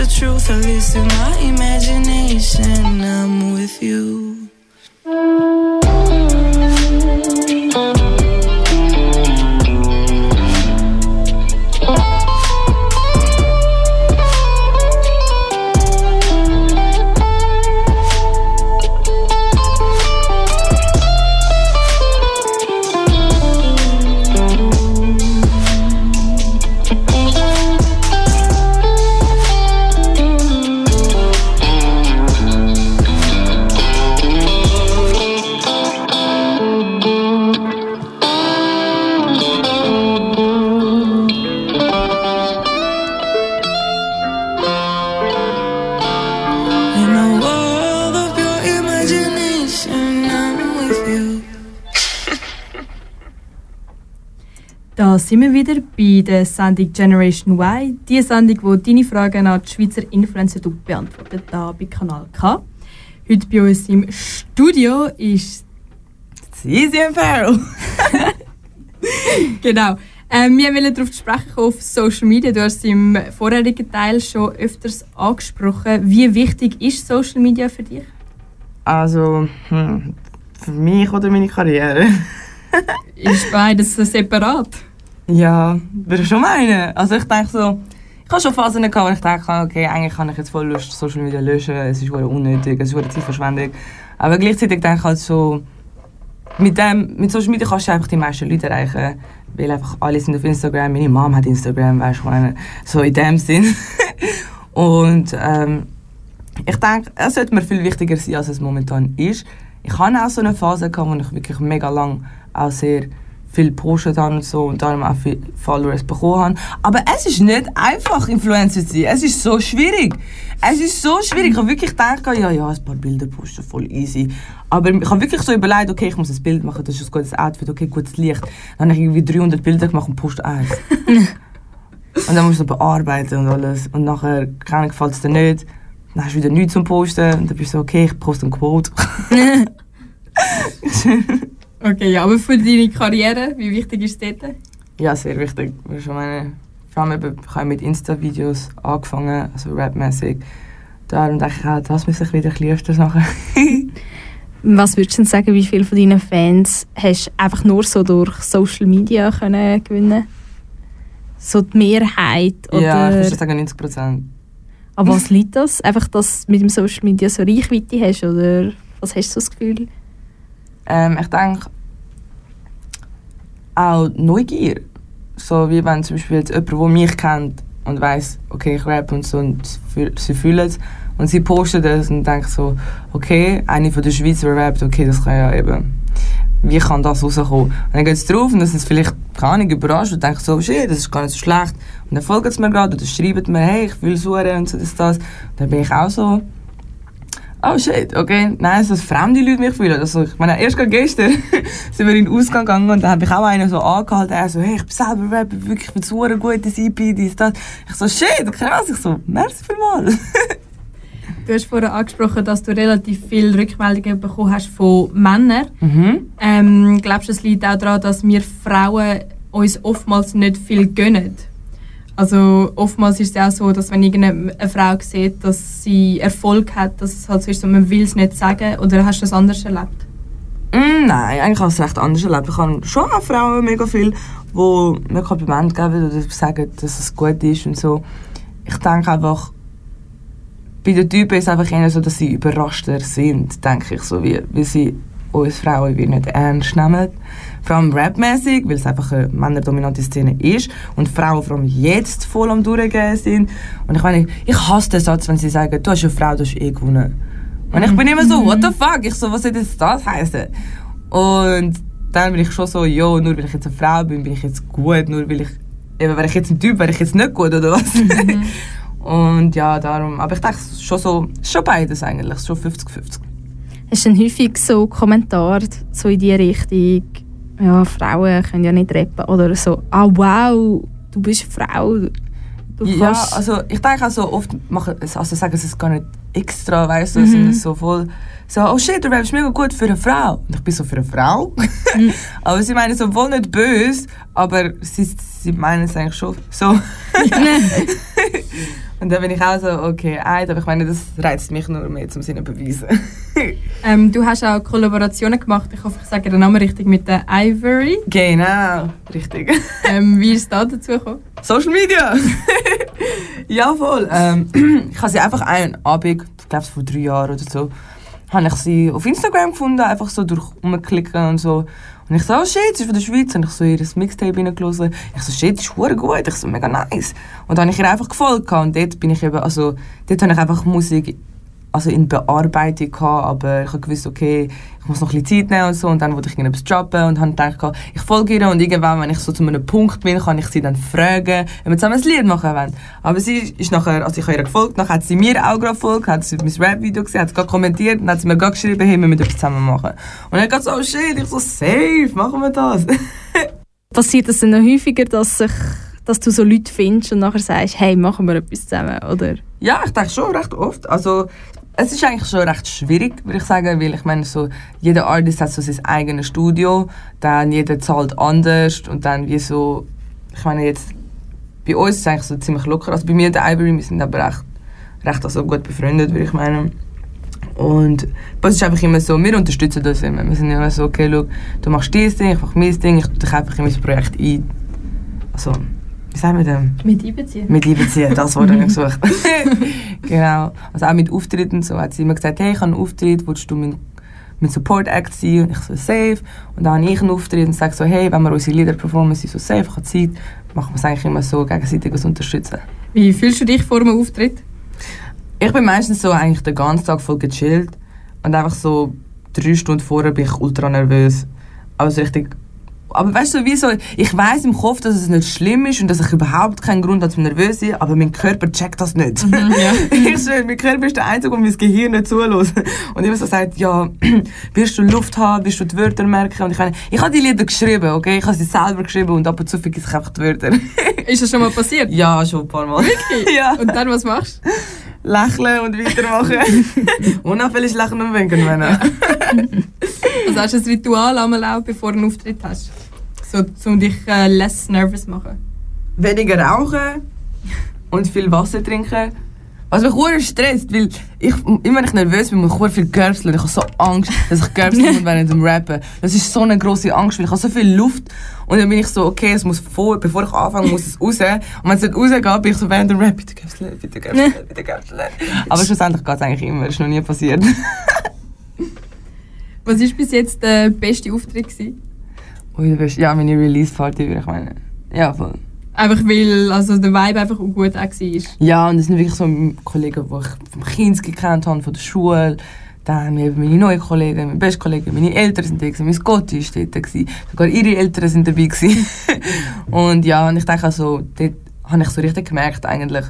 the truth. At least in my imagination, I'm with you. Sind wir wieder bei der Sendung Generation Y. Die Sendung, wo deine Fragen an die Schweizer Influencer beantwortet, hier bei Kanal K. Heute bei uns im Studio ist and Farrell. *laughs* genau. Ähm, wir wollen darauf sprechen auf Social Media. Du hast im vorherigen Teil schon öfters angesprochen. Wie wichtig ist Social Media für dich? Also, hm, für mich oder meine Karriere? ist beides separat? Ja, würde ich schon meinen. Also ich denke so, ich habe schon Phasen gehabt, wo ich denke, okay, eigentlich kann ich jetzt voll Lust Social Media löschen, es ist unnötig, es ist Zeitverschwendung. Aber gleichzeitig denke ich halt so, mit, dem, mit Social Media kannst du einfach die meisten Leute erreichen. Weil einfach alle sind auf Instagram, meine Mom hat Instagram, weißt du, so in dem Sinn. *laughs* und ähm, ich denke, es sollte mir viel wichtiger sein, als es momentan ist. Ich hatte auch so eine Phase, gehabt, wo ich wirklich mega lang auch sehr viel gepostet habe und so und darum auch viele Followers bekommen habe. Aber es ist nicht einfach, Influencer zu sein. Es ist so schwierig. Es ist so schwierig. Ich habe wirklich gedacht, ja, ja, ein paar Bilder posten, voll easy. Aber ich habe wirklich so überlegt, okay, ich muss ein Bild machen, das ist ein gutes Outfit, okay, gutes Licht. Dann habe ich irgendwie 300 Bilder gemacht und poste eins. *laughs* und dann musst du bearbeiten und alles. Und nachher, keine gefällt es dir nicht. Dann hast du wieder nichts zum Posten. Und dann bist du so, okay, ich poste ein Quote. *laughs* *laughs* Okay, ja, aber für deine Karriere, wie wichtig ist es dort? Ja, sehr wichtig. Ich meine, vor allem ich habe mit Insta-Videos angefangen, also rapmäßig. Darum denke ich auch, das muss ich wieder ein bisschen öfters machen. *laughs* Was würdest du denn sagen, wie viele von deinen Fans hast du einfach nur so durch Social Media können gewinnen So die Mehrheit? Oder? Ja, ich würde sagen 90 Prozent. Aber was liegt das? Einfach, dass du mit dem Social Media so Reichweite hast? Oder was hast du so das Gefühl? Ähm, ich denke auch Neugier. So wie wenn zum Beispiel jetzt jemand, der mich kennt und weiß, okay, ich rap und so und sie fühlen es und sie posten das und denken so, okay, eine von der Schweizer rappt, okay, das kann ja eben, wie kann das rauskommen? Und dann geht es drauf und dann sind vielleicht, keine Ahnung, überrascht und denken so, shit, das ist gar nicht so schlecht. Und dann folgen sie mir gerade oder schreiben mir, hey, ich will suchen und so, das, das. Und dann bin ich auch so, oh shit, okay, nice, dass fremde Leute mich fühlen. Also, ich meine, erst gestern *laughs* sind wir in den Ausgang gegangen und da habe ich auch einen so angehalten, er so, hey, ich bin selber Rapper, wirklich, ich bin so ein gutes EP, dies, das. Ich so, shit, krass, ich so, merci vielmals. *laughs* Du hast vorhin angesprochen, dass du relativ viele Rückmeldungen bekommen hast von Männern. Mhm. Ähm, glaubst du, es liegt auch daran, dass wir Frauen uns oftmals nicht viel gönnen? Also oftmals ist es auch so, dass wenn irgendeine Frau sieht, dass sie Erfolg hat, dass es halt so ist, man will es nicht sagen. Oder hast du das anders erlebt? Mm, nein, eigentlich habe ich es recht anders erlebt. Ich habe schon auch Frauen mega viel, die mir Komplimente geben oder sagen, dass es gut ist und so. Ich denke einfach, bei den Typen ist es einfach eher so, dass sie überraschter sind, denke ich, so wie, wie sie uns Frauen wie nicht ernst nehmen. Vor allem rapmäßig, weil es einfach eine männerdominante Szene ist und Frauen vor allem jetzt voll am Durchgehen sind. Und ich meine, ich hasse den Satz, wenn sie sagen, du hast eine Frau, du hast eh gewonnen. Und ich bin immer so, what the fuck? Ich so, was soll das, das heißen? Und dann bin ich schon so, jo, nur weil ich jetzt eine Frau bin, bin ich jetzt gut, nur weil ich, eben, wäre ich jetzt ein Typ, wäre ich jetzt nicht gut, oder was? Mhm. *laughs* Und ja, darum, aber ich denke schon so, schon beides eigentlich, schon 50-50. Hast du denn häufig so Kommentare so in die Richtung, ja, Frauen können ja nicht rappen oder so, ah wow, du bist Frau, du Ja, also ich denke auch so oft, machen, also sagen sie es gar nicht extra, weißt du, mhm. sind so voll so, oh shit, du rappst mega gut für eine Frau. Und ich bin so für eine Frau. Mhm. *laughs* aber sie meinen so wohl nicht böse, aber sie, sie meinen es eigentlich schon so. *laughs* *laughs* Und dann bin ich auch so, okay, eid, aber ich meine, das reizt mich nur mehr zum Sinne beweisen. *laughs* ähm, du hast auch Kollaborationen gemacht, ich hoffe, ich sage den Namen richtig, mit der Ivory. Genau, richtig. *laughs* ähm, wie ist da dazu gekommen? Social Media! *laughs* ja, voll. Ähm, *clears throat* ich habe sie einfach einen Abend, ich glaube vor drei Jahren oder so, habe ich sie auf Instagram gefunden, einfach so durch umklicken und so. Und ich so, oh shit, sie ist von der Schweiz. Und ich so ihr Mixtape reingelassen. Ich so, shit, das ist gut. Ich so, mega nice. Und dann habe ich ihr einfach gefolgt. Und dort bin ich eben, also, dort habe ich einfach Musik also in Bearbeitung gehabt, aber ich habe gewusst, okay, ich muss noch ein bisschen Zeit nehmen und so und dann wollte ich etwas droppen und habe gedacht, ich folge ihr und irgendwann, wenn ich so zu einem Punkt bin, kann ich sie dann fragen, ob wir zusammen ein Lied machen wollen. Aber sie ist nachher, also ich habe ihr gefolgt, nachher hat sie mir auch gerade gefolgt, hat sie mein Rap-Video gesehen, hat sie gerade kommentiert und hat sie mir gerade geschrieben, hey, wir müssen etwas zusammen machen. Und dann hat so, oh shit, ich so, safe, machen wir das. *laughs* Passiert es dann noch häufiger, dass, sich, dass du so Leute findest und nachher sagst, hey, machen wir etwas zusammen, oder? Ja, ich denke schon recht oft. Also, es ist eigentlich schon recht schwierig, würde ich sagen, weil ich meine, so, jeder Artist hat so sein eigenes Studio, dann jeder zahlt anders und dann wie so, ich meine jetzt, bei uns ist es eigentlich so ziemlich locker. Also bei mir und der Ivory, wir sind aber recht, recht also gut befreundet, würde ich meinen. Und uns ist einfach immer so, wir unterstützen uns immer. Wir sind immer so, okay, schau, du machst dieses Ding, ich mach mein Ding, ich tue dich einfach in mein Projekt ein. Also, wie sagen wir denn? Mit einbeziehen. Mit einbeziehen, das habe ich *laughs* gesucht. *laughs* genau. Also auch mit Auftritten, so hat sie immer gesagt, hey, ich habe einen Auftritt, willst du mein, mein Support-Act sein? Und ich so, safe. Und dann habe ich einen Auftritt und sage so, hey, wenn wir unsere Lieder performen, sind so safe, ich habe Zeit, machen wir es eigentlich immer so gegenseitig uns unterstützen. Wie fühlst du dich vor einem Auftritt? Ich bin meistens so eigentlich den ganzen Tag voll gechillt und einfach so drei Stunden vorher bin ich ultra nervös. Aber so richtig aber weißt du, wieso? Ich weiß im Kopf, dass es nicht schlimm ist und dass ich überhaupt keinen Grund habe zum nervös sein, aber mein Körper checkt das nicht. Mhm, ja. *laughs* ich schwöre, mein Körper ist der Einzige, der mein Gehirn nicht zulässt. Und immer so sagt, ja, *clears throat* wirst du Luft haben, wirst du die Wörter merken? Und ich meine, ich habe die Lieder geschrieben, okay? Ich habe sie selber geschrieben und ab und zu vergesse ich einfach die Wörter. Ist das schon mal passiert? ja, schon ein paar Mal. Wirklich? *laughs* Ja. Und dann, was machst du? Lächeln und weitermachen. *laughs* Unauffällig lächeln und winken, Männer. *laughs* Also hast du ein Ritual einmal auch, bevor du einen Auftritt hast? So, um dich äh, less nervous zu machen? weniger rauchen und viel Wasser trinken. Was mich sehr stresst, weil ich, immer wenn ich nervös bin, muss ich viel göpseln. Ich habe so Angst, dass ich göpseln muss während dem Rappen. Das ist so eine grosse Angst, weil ich habe so viel Luft und dann bin ich so, okay, es muss vor, bevor ich anfange, muss es raus. Und wenn es nicht rausgeht, bin ich so während dem Rap, bitte göpseln, bitte göpseln, bitte göpseln. *laughs* Aber schlussendlich geht es eigentlich immer, das ist noch nie passiert. *laughs* Was war bis jetzt der beste Auftritt? Gewesen? Ui, du bist, ja, meine Release-Party, würde ich meinen. Ja, voll. Einfach weil also der Vibe einfach gut war. Ja, und das sind wirklich so Kollegen, die ich vom Kinski gekannt habe, von der Schule. Dann eben meine neuen Kollegen, meine besten Kollegen, meine Eltern sind da, mein Gott ist dort, sogar ihre Eltern sind dabei. *laughs* Und ja, und ich denke also, dort habe ich so richtig gemerkt, eigentlich,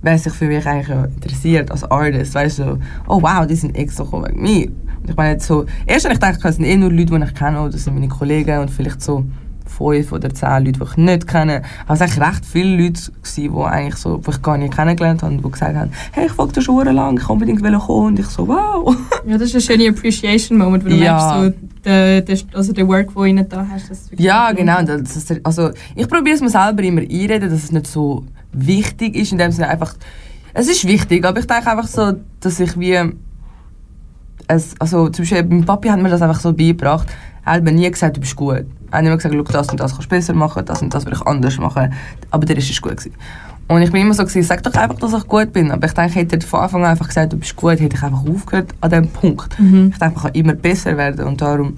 wer sich für mich eigentlich interessiert als Artist, weißt du, so, oh wow, die sind extra gekommen wegen mir. Und ich meine jetzt so, erst habe ich gedacht, das sind eh nur Leute, die ich kenne, das sind meine Kollegen und vielleicht so fünf oder zehn Leute, die ich nicht kenne. Aber es waren eigentlich recht viele Leute, gewesen, die, eigentlich so, die ich gar nicht kennengelernt habe, die gesagt haben, hey, ich folge dir schon lang, ich unbedingt kommen. Und ich so, wow. *laughs* Ja, das ist ein schöner Appreciation-Moment, du Ja. merkst, so, der, der, also der Work, den du da hast. Das Ja, genau. Das ist, also, ich probiere es mir selber immer einreden, dass es nicht so wichtig ist, in dem Sinne einfach, es ist wichtig, aber ich denke einfach so, dass ich wie, es, also zum Beispiel, mein Papi hat mir das einfach so beigebracht, er hat nie gesagt, du bist gut. Er hat immer gesagt, schau, das und das kannst du besser machen, das und das will ich anders machen, aber der ist es gut gewesen. Und ich bin immer so gewesen, sag doch einfach, dass ich gut bin. Aber ich denke, hätte er von Anfang an einfach gesagt, du bist gut, hätte ich einfach aufgehört an dem Punkt. Mhm. Ich denke, man kann immer besser werden und darum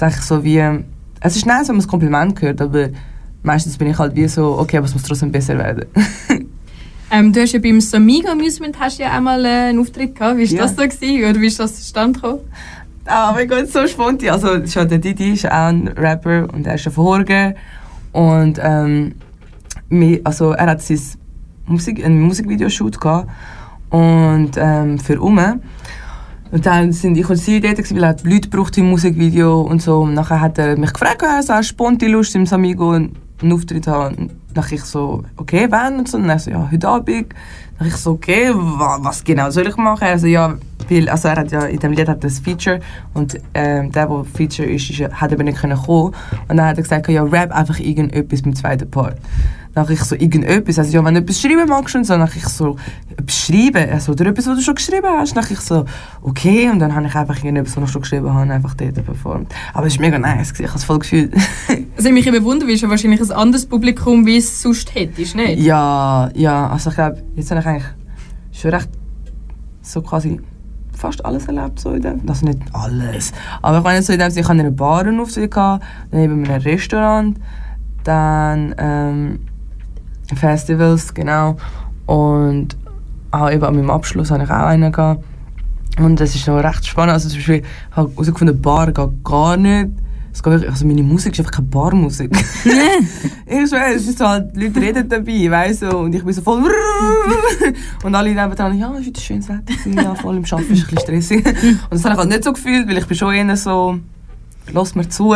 denke ich so wie, es ist nice, wenn man ein Kompliment hört, aber meistens bin ich halt wie so, okay, aber es muss trotzdem besser werden. *laughs* Ähm, du hast ja beim Samigo Amusement hast ja einmal äh, einen Auftritt gehabt. Wie war Ja. das so? Gewesen? Oder wie ist das zustande gekommen? Ah, oh mein Gott, so spontan. Also, schon der Didi ist auch ein Rapper und er ist von Horgen. Und ähm, also, er hat sein Musik, ein Musikvideoshoot gehabt und ähm, für Ume. Und dann sind ich und sie dort, weil er Leute gebraucht im Musikvideo und so. Und nachher hat er mich gefragt, er so spontan Lust im Samigo einen Auftritt haben. Und dann ich so, okay, wann? Und so. Und er so, ja, heute Abend. Dann ich so, okay, wa, was genau soll ich machen? Er so, ja, weil, also er hat ja, in dem Lied hat das Feature und ähm, der, der Feature ist, ist hat aber nicht können kommen. Und dann hat er gesagt, ja, rap einfach irgendetwas beim zweiten Part. Dann ich so, irgendetwas, also ja, wenn du etwas schreiben magst und so, dann ich so, etwas schreiben, also, oder etwas, was du schon geschrieben hast. Dann ich so, okay, und dann habe ich einfach irgendetwas, was ich schon geschrieben habe, einfach dort performt. Aber es ist mega nice, ich habe es voll gefühlt. *laughs* Also mich wundern, wie ist ja wahrscheinlich ein anderes Publikum, wie es sonst hättest, nicht? Ja, ja, also ich glaube, jetzt habe ich eigentlich schon recht so quasi fast alles erlebt, so in dem, also nicht alles, aber ich meine so in dem ich hatte einen Auftritt, gehabt, dann eben ein Restaurant, dann ähm, Festivals, genau, und auch eben an meinem Abschluss hatte ich auch einen gehabt. Und das ist noch recht spannend, also zum Beispiel, ich habe herausgefunden, Bar geht gar nicht, es geht wirklich, also meine Musik ist einfach keine Barmusik. *laughs* *laughs* Ich schwöre, es ist so halt, die Leute reden dabei, weißt du, und ich bin so voll *laughs* und alle nebenan, ja, es war wieder schönes Wetter, ja, voll im Arbeiten ist ein bisschen stressig. Und das habe ich halt nicht so gefühlt, weil ich bin schon eher so, lass mir zu.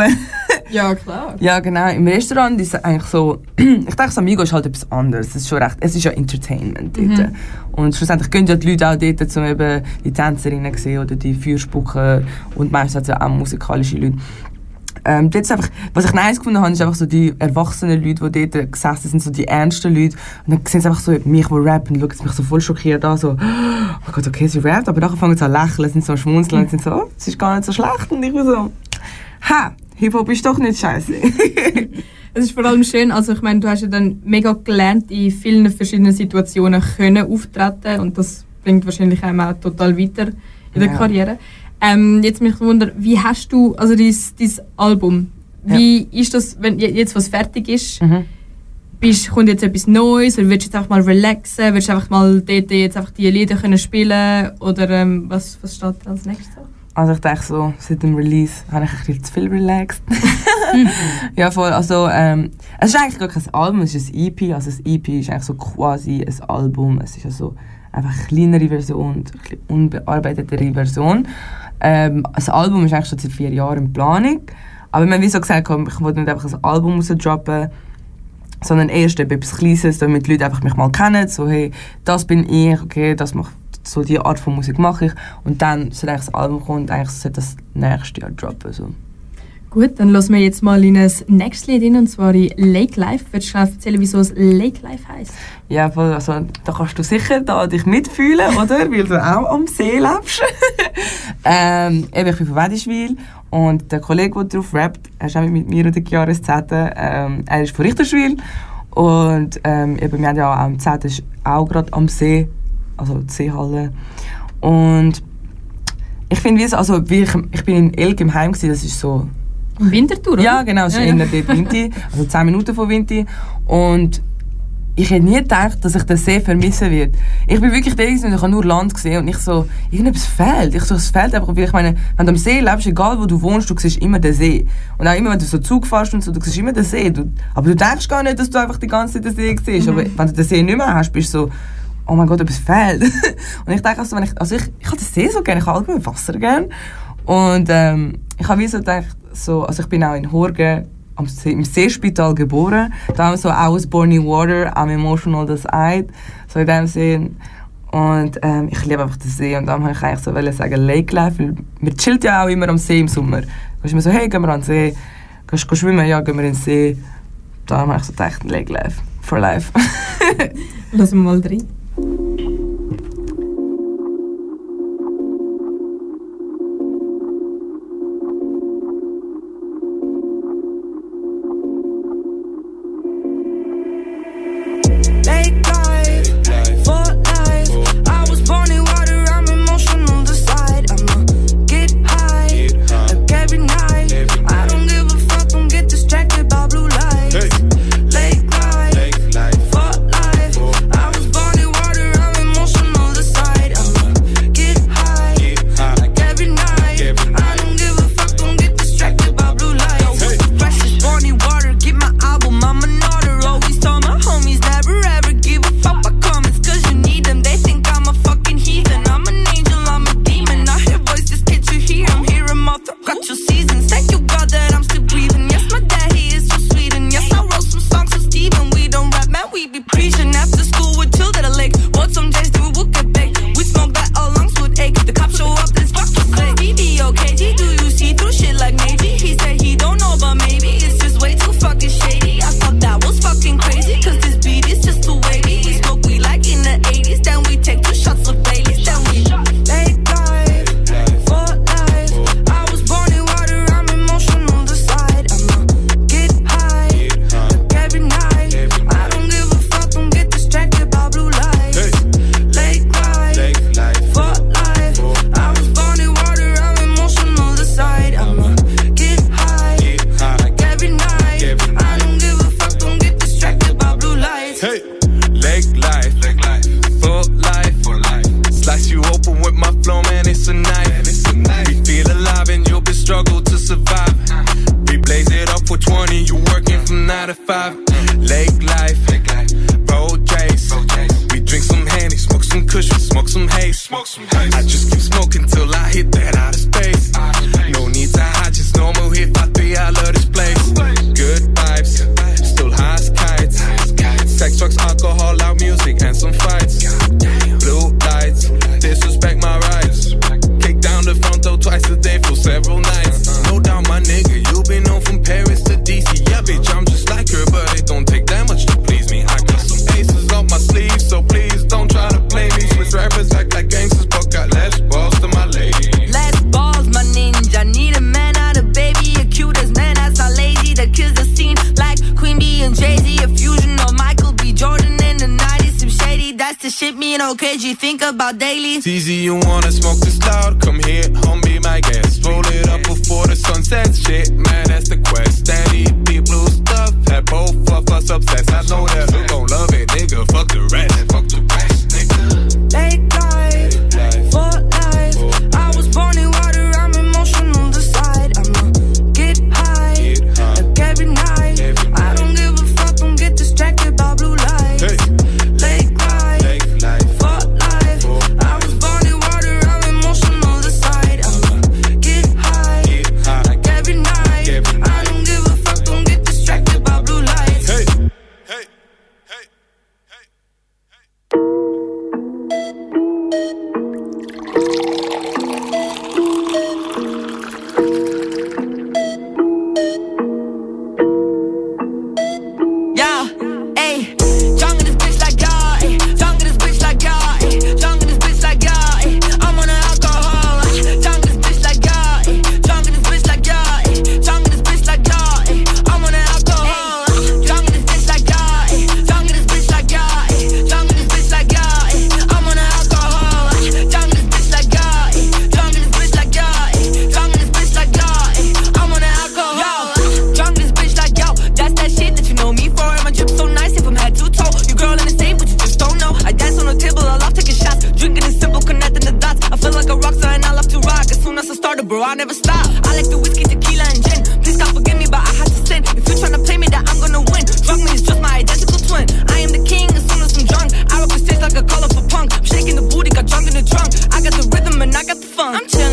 Ja, klar. Ja, genau. Im Restaurant ist es eigentlich so, *clears throat* ich denke, Amigo ist halt etwas anderes. Es ist schon recht, es ist ja Entertainment dort. Mhm. Und schlussendlich gehen ja die Leute auch dort, um eben die Tänzerinnen zu sehen oder die Fürspucker und meistens auch musikalische Leute. Ähm, dort ist einfach, was ich nice gefunden habe, ist einfach so die erwachsenen Leute, die dort gesessen sind, so die ernsten Leute. Und dann sehen sie einfach so mich, die rappen, und schauen sie mich so voll schockiert an, so, *gasps* oh Gott, okay, sie rappt, aber nachher fangen sie an zu lächeln, sind so am schmunzeln und sind so, oh, es ist gar nicht so schlecht. Und ich bin so, ha, Hip-Hop ist doch nicht scheiße. *laughs* Es ist vor allem schön, also ich meine, du hast ja dann mega gelernt, in vielen verschiedenen Situationen können auftreten und das bringt wahrscheinlich einem auch total weiter in der Ja. Karriere. Ähm, jetzt mich wundern, wie hast du, also dein, dein Album, wie ist das, wenn je- jetzt was fertig ist, Mhm. bist, kommt jetzt etwas Neues oder willst du jetzt einfach mal relaxen, willst du einfach mal dort jetzt einfach die Lieder können spielen oder ähm, was, was steht als nächstes? Also ich denke so, seit dem Release habe ich ein bisschen zu viel relaxed. *laughs* ja, voll. Also, ähm, es ist eigentlich gar kein Album, es ist ein EP. Also das EP ist eigentlich so quasi ein Album. Es ist also einfach eine kleinere Version, und eine unbearbeitetere Version. Ähm, das Album ist eigentlich schon seit vier Jahren in Planung. Aber wir haben wie so gesagt, ich wollte nicht einfach ein Album rausdroppen, sondern erst etwas Kleines, damit die Leute einfach mich mal kennen. So, hey, das bin ich, okay, das macht so die Art von Musik mache ich. Und dann, soll eigentlich das Album kommen, und eigentlich sollte das nächstes Jahr droppen. So. Gut, dann lassen wir jetzt mal in ein nächstes Lied rein, und zwar in Lake Life. Willst du erzählen, wieso es Lake Life heisst? Ja, voll, also, da kannst du sicher da dich mitfühlen, oder? *laughs* Weil du auch am See lebst. *laughs* ähm, eben, ich bin von Wedischwil und der Kollege, der drauf rappt, ist auch mit mir und der Zette, ähm, er ist von Richterschwil und ähm, eben, wir haben ja auch am Zette ist auch gerade am See, also die Seehalle. Und ich finde, wie es- also, ich, ich bin in Elk im Heim gewesen, das ist so Winterthur, oder? ja, genau, es ist Ja, ja. dort *laughs* Winti, also 10 Minuten von Winti. Und ich hätte nie gedacht, dass ich den See vermissen werde. Ich bin wirklich und ich habe nur Land gesehen und ich so, irgendetwas fehlt. Ich so, es fehlt einfach, weil ich meine, wenn du am See lebst, egal wo du wohnst, du siehst immer den See. Und auch immer, wenn du so Zug fährst und so, du siehst immer den See. Du, aber du denkst gar nicht, dass du einfach die ganze Zeit den See siehst. Aber wenn du den See nicht mehr hast, bist du so, oh mein Gott, etwas fehlt. *laughs* und ich denke also, wenn ich, also ich, ich habe den See so gerne, ich habe allgemein Wasser gerne. Und ähm, ich habe wie so gedacht, so, also ich bin auch in Horgen am im Seespital geboren. Da haben wir so I was born in water, I'm emotional das Eid. So in dem Sinn. Und ähm, ich liebe einfach den See. Und dann habe ich eigentlich so wollen sagen Lake Life, weil man chillt ja auch immer am See im Sommer. Da ist immer so, hey, gehen wir an den See. Gehst du schwimmen? Ja, gehen wir in den See. Da habe ich so gedacht, Lake Life, for life. *laughs* Wir mal rein. Thank you. Like Queen B and Jay Z, a fusion of Michael B. Jordan in the 90s. Some shady, that's the shit me and OKG think about daily. Tz, you wanna smoke this loud? Come here, homie, my guest. Roll it up before the sun sets. Shit, man, that's the quest. Steady, deep blue stuff. That both of us obsessed. I know that you gon' love it, nigga. Fuck the rest. Fuck the rest. I got the rhythm and I got the fun. I'm.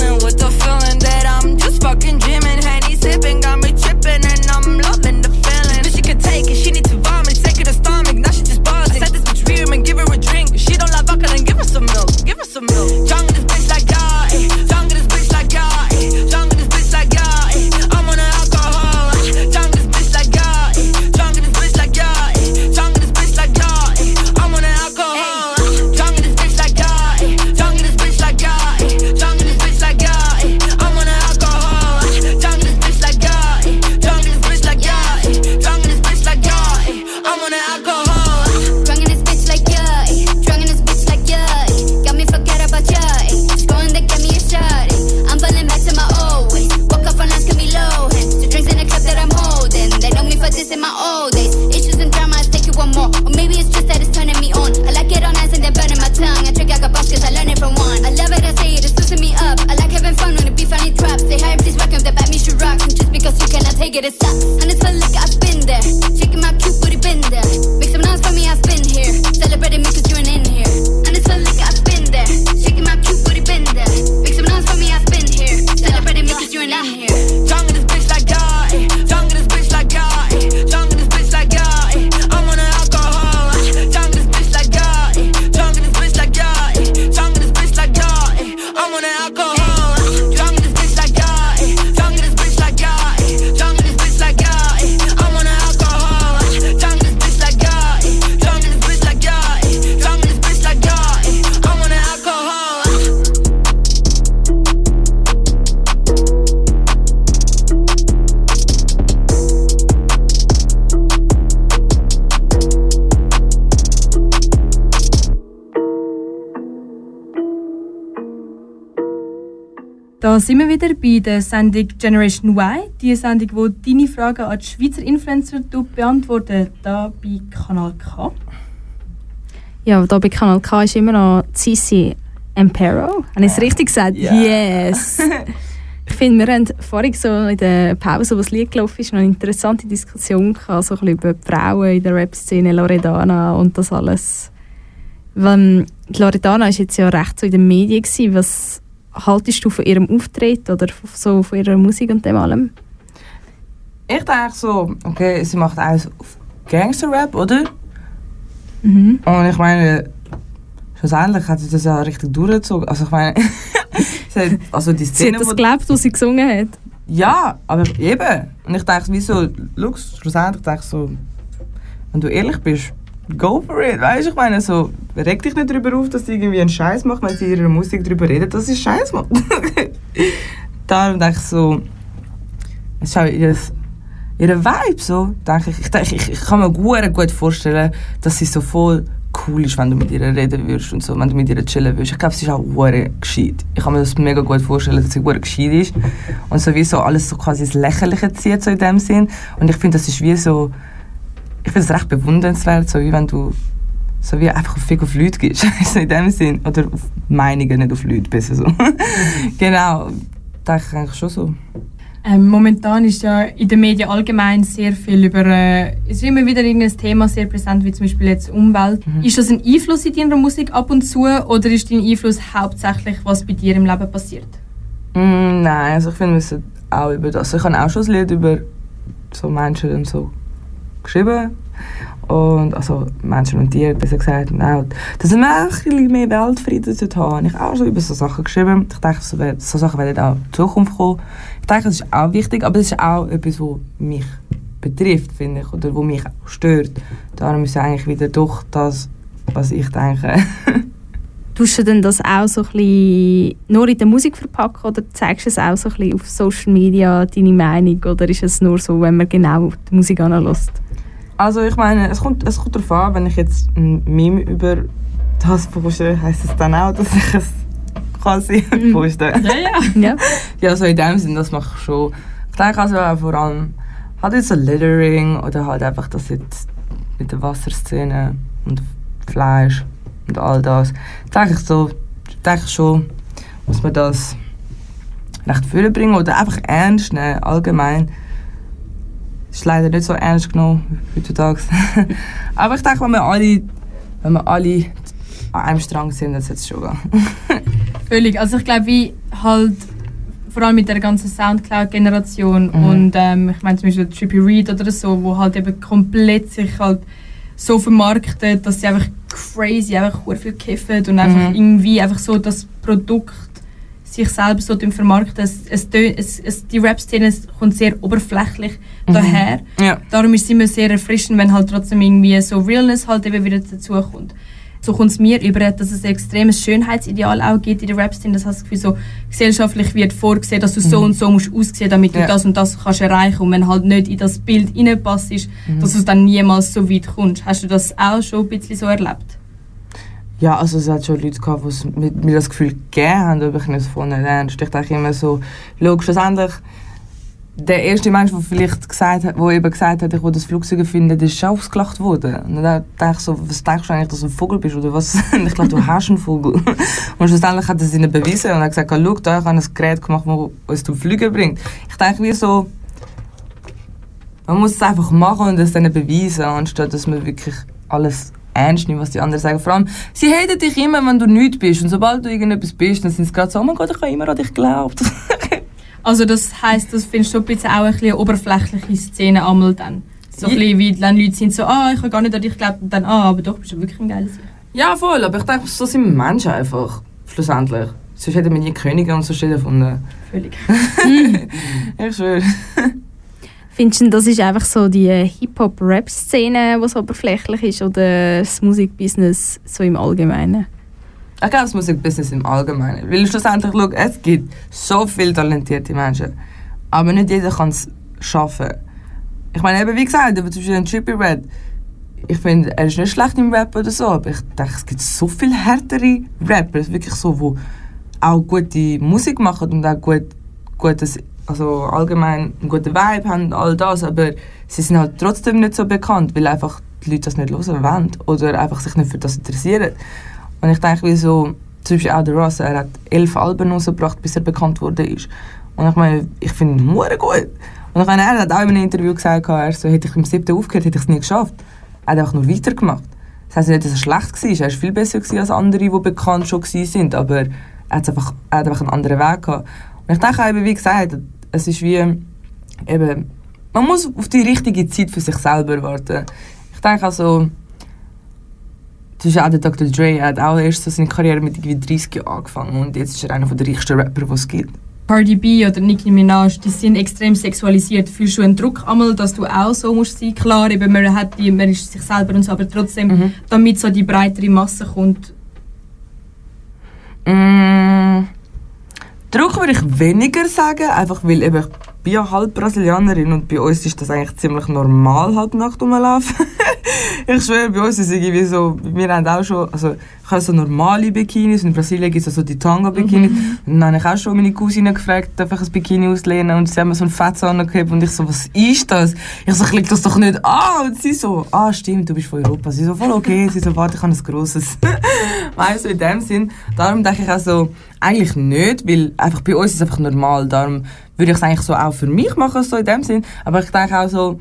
Da sind wir wieder bei der Sendung Generation Y, die Sendung, die deine Fragen an die Schweizer Influencer beantwortet, da bei Kanal K. Ja, da bei Kanal K ist immer noch Cici Impero. Habe ich es richtig gesagt? Yeah. Yes! *laughs* ich finde, wir haben vorhin so in der Pause, wo das Lied gelaufen ist, noch eine interessante Diskussion gehabt, so ein über Frauen in der Rap-Szene, Loredana und das alles. Weil, ähm, Loredana war jetzt ja recht so in den Medien, gewesen, was haltest du von ihrem Auftritt oder so von ihrer Musik und dem allem? Ich denke so, okay, sie macht alles auf Gangster-Rap, oder? Mhm. Und ich meine, schlussendlich hat sie das ja richtig durchgezogen. Also ich meine, *laughs* sie hat, also die Sie Szene, hat das geglaubt, was sie gesungen hat. Ja, aber eben. Und ich denke, wieso, schau, schlussendlich denke ich so, wenn du ehrlich bist, go for it. Weißt du, ich meine, so, reg dich nicht darüber auf, dass sie irgendwie einen Scheiß macht, wenn sie in ihrer Musik darüber redet, dass sie Scheiß macht. *laughs* Darum denke ich so, es ist auch ihr, ihre Vibe so, denke ich. Ich, denke, ich, ich kann mir gut, gut vorstellen, dass sie so voll cool ist, wenn du mit ihr reden würdest und so, wenn du mit ihr chillen würdest. Ich glaube, sie ist auch hure gescheit. Ich kann mir das mega gut vorstellen, dass sie hure gescheit ist und sowieso alles so quasi ins Lächerliche zieht, so in dem Sinn. Und ich finde, das ist wie so, ich finde es recht bewundernswert, so wie wenn du so wie einfach Fick auf Leute gibst, *laughs* so in dem Sinn. Oder auf Meinungen, nicht auf Leute, besser so. *laughs* genau, denke ich eigentlich schon so. Ähm, momentan ist ja in den Medien allgemein sehr viel über. Äh, es ist immer wieder irgendein Thema sehr präsent, wie zum Beispiel jetzt Umwelt. Ist das ein Einfluss in deiner Musik ab und zu oder ist dein Einfluss hauptsächlich, was bei dir im Leben passiert? Mm, nein, also ich finde, wir müssen auch über das. Ich habe auch schon ein Lied über so Menschen und so geschrieben. Und, also Menschen und Tiere, besser gesagt. Und auch, dass wir ein bisschen mehr Weltfrieden sollten haben. habe ich auch schon über so Sachen geschrieben. Ich denke, so, wer- so Sachen werden auch in Zukunft kommen. Ich denke, das ist auch wichtig, aber es ist auch etwas, was mich betrifft, finde ich, oder was mich auch stört. Darum ist es eigentlich wieder doch das, was ich denke. *laughs* Tust du denn das auch so ein bisschen nur in der Musik verpacken oder zeigst du es auch so ein bisschen auf Social Media, deine Meinung? Oder ist es nur so, wenn man genau die Musik anlässt? Also ich meine, es kommt, es kommt darauf an, wenn ich jetzt ein Meme über das poste, heisst es dann auch, dass ich es quasi *laughs* poste. Ja, ja. Ja. Ja, so in dem Sinn, das mache ich schon. Ich denke also auch vor allem, halt jetzt so Littering oder halt einfach das jetzt mit der Wasserszene und Fleisch und all das. Denke ich so, denke ich schon, muss man das recht führen bringen oder einfach ernst nehmen, allgemein. Ist leider nicht so ernst genommen heutzutage. *laughs* Aber ich denke, wenn wir alle, wenn wir alle an einem Strang sind, dann sollte es schon gehen. Völlig. Also ich glaube, wie halt vor allem mit der ganzen Soundcloud-Generation Mhm. und ähm, ich meine zum Beispiel Trippy Reed oder so, wo halt eben komplett sich halt so vermarktet, dass sie einfach crazy, einfach viel kiffen und einfach Mhm. irgendwie einfach so das Produkt sich selber so vermarkten. Es, es, es, es, die Rap-Szene kommt sehr oberflächlich Mhm. daher. Ja. Darum ist es immer sehr erfrischend, wenn halt trotzdem irgendwie so Realness halt eben wieder dazukommt. So kommt es mir über, dass es ein extremes Schönheitsideal auch gibt in der Rap-Szene. Das heißt, das Gefühl, so gesellschaftlich wird vorgesehen, dass du so und so musst aussehen, damit du Ja. das und das kannst erreichen. Und wenn halt nicht in das Bild reinpasst, ist, dass du dann niemals so weit kommst. Hast du das auch schon ein bisschen so erlebt? Ja, also es hat schon Leute gehabt, die es mir das Gefühl gegeben haben, aber ich nicht von ernst. Ich denke immer so, schau, schlussendlich, der erste Mensch, der vielleicht gesagt hat, der eben gesagt hat, ich will das Flugzeug finden, der ist schon ausgelacht worden. Und dann denke ich so, was denkst du eigentlich, dass du ein Vogel bist oder was? *laughs* Ich glaube, du hast einen Vogel. *laughs* Und schlussendlich hat er es ihnen bewiesen und hat gesagt, schau, da, ich ein Gerät gemacht, das uns zum Fliegen bringt. Ich denke wie so, man muss es einfach machen und es dann beweisen, anstatt dass man wirklich alles ernst nimmt, was die anderen sagen. Vor allem, sie haten dich immer, wenn du nichts bist. Und sobald du irgendetwas bist, dann sind sie gerade so, oh mein Gott, ich habe immer an dich geglaubt. *laughs* Also das heisst, das findest du ein bisschen auch ein bisschen eine oberflächliche Szene einmal dann. So ein bisschen wie wenn Leute sind so, ah, ich habe gar nicht an dich geglaubt und dann, ah, aber doch, bist du wirklich ein geiles ja, voll, aber ich denke, so sind Menschen einfach. Schlussendlich. Sonst hätten wir nie Könige und so Stellen erfunden. Völlig. *laughs* Ich schwöre. Findest du, das ist einfach so die Hip-Hop-Rap-Szene, die so oberflächlich ist, oder das Musikbusiness so im Allgemeinen? Ich glaube, das Musikbusiness im Allgemeinen. Weil schlussendlich, schau, es gibt so viele talentierte Menschen. Aber nicht jeder kann es schaffen. Ich meine, eben wie gesagt, zum Beispiel ein Trippy Red. Ich finde, er ist nicht schlecht im Rap oder so, aber ich denke, es gibt so viel härtere Rapper, wirklich so, die auch gute Musik machen und auch gut, gutes, also allgemein einen guten Vibe haben und all das, aber sie sind halt trotzdem nicht so bekannt, weil einfach die Leute das nicht hören wollen oder einfach sich nicht für das interessieren. Und ich denke, wie so, zum Beispiel auch der Ross, er hat elf Alben rausgebracht, bis er bekannt wurde ist. Und ich meine, ich finde ihn gut. Und ich meine, er hat auch in einem Interview gesagt, er so, hätte ich im siebten aufgehört, hätte ich es nie geschafft. Er hat einfach nur weitergemacht. Das heisst nicht, dass er schlecht war. Er war viel besser als andere, die bekannt schon waren. Aber er hat einfach, einfach einen anderen Weg gehabt. Und ich denke auch, wie gesagt, es ist wie, eben, man muss auf die richtige Zeit für sich selber warten. Ich denke also, das ist auch der Dr. Dre, er hat auch erst so seine Karriere mit irgendwie 30 Jahren angefangen und jetzt ist er einer der reichsten Rapper, die es gibt. Cardi B oder Nicki Minaj, die sind extrem sexualisiert. Fühlst du einen Druck einmal, dass du auch so musst sein? Klar, eben, man, hat die, man ist sich selber und so, aber trotzdem, Mhm. damit so die breitere Masse kommt. Mm, Druck würde ich weniger sagen, einfach weil eben, bin ja halb Brasilianerin und bei uns ist das eigentlich ziemlich normal, halt nackt rumlaufen. *laughs* ich schwöre, bei uns ist es irgendwie so, wir haben auch schon, also ich habe so normale Bikinis in Brasilien gibt es so die Tanga-Bikinis und dann habe ich auch schon meine Cousine gefragt, darf ich ein Bikini auslehnen und sie haben mir so ein Fetz angehabt und ich so, was ist das? Ich so, ich leg das doch nicht an und sie so, ah stimmt, du bist von Europa. Sie so, voll okay, sie so, warte, ich habe ein grosses. *laughs* weißt du, in dem Sinn, darum denke ich auch so, eigentlich nicht, weil einfach bei uns ist es einfach normal, darum würde ich es eigentlich so auch für mich machen, so in dem Sinn, aber ich denke auch so,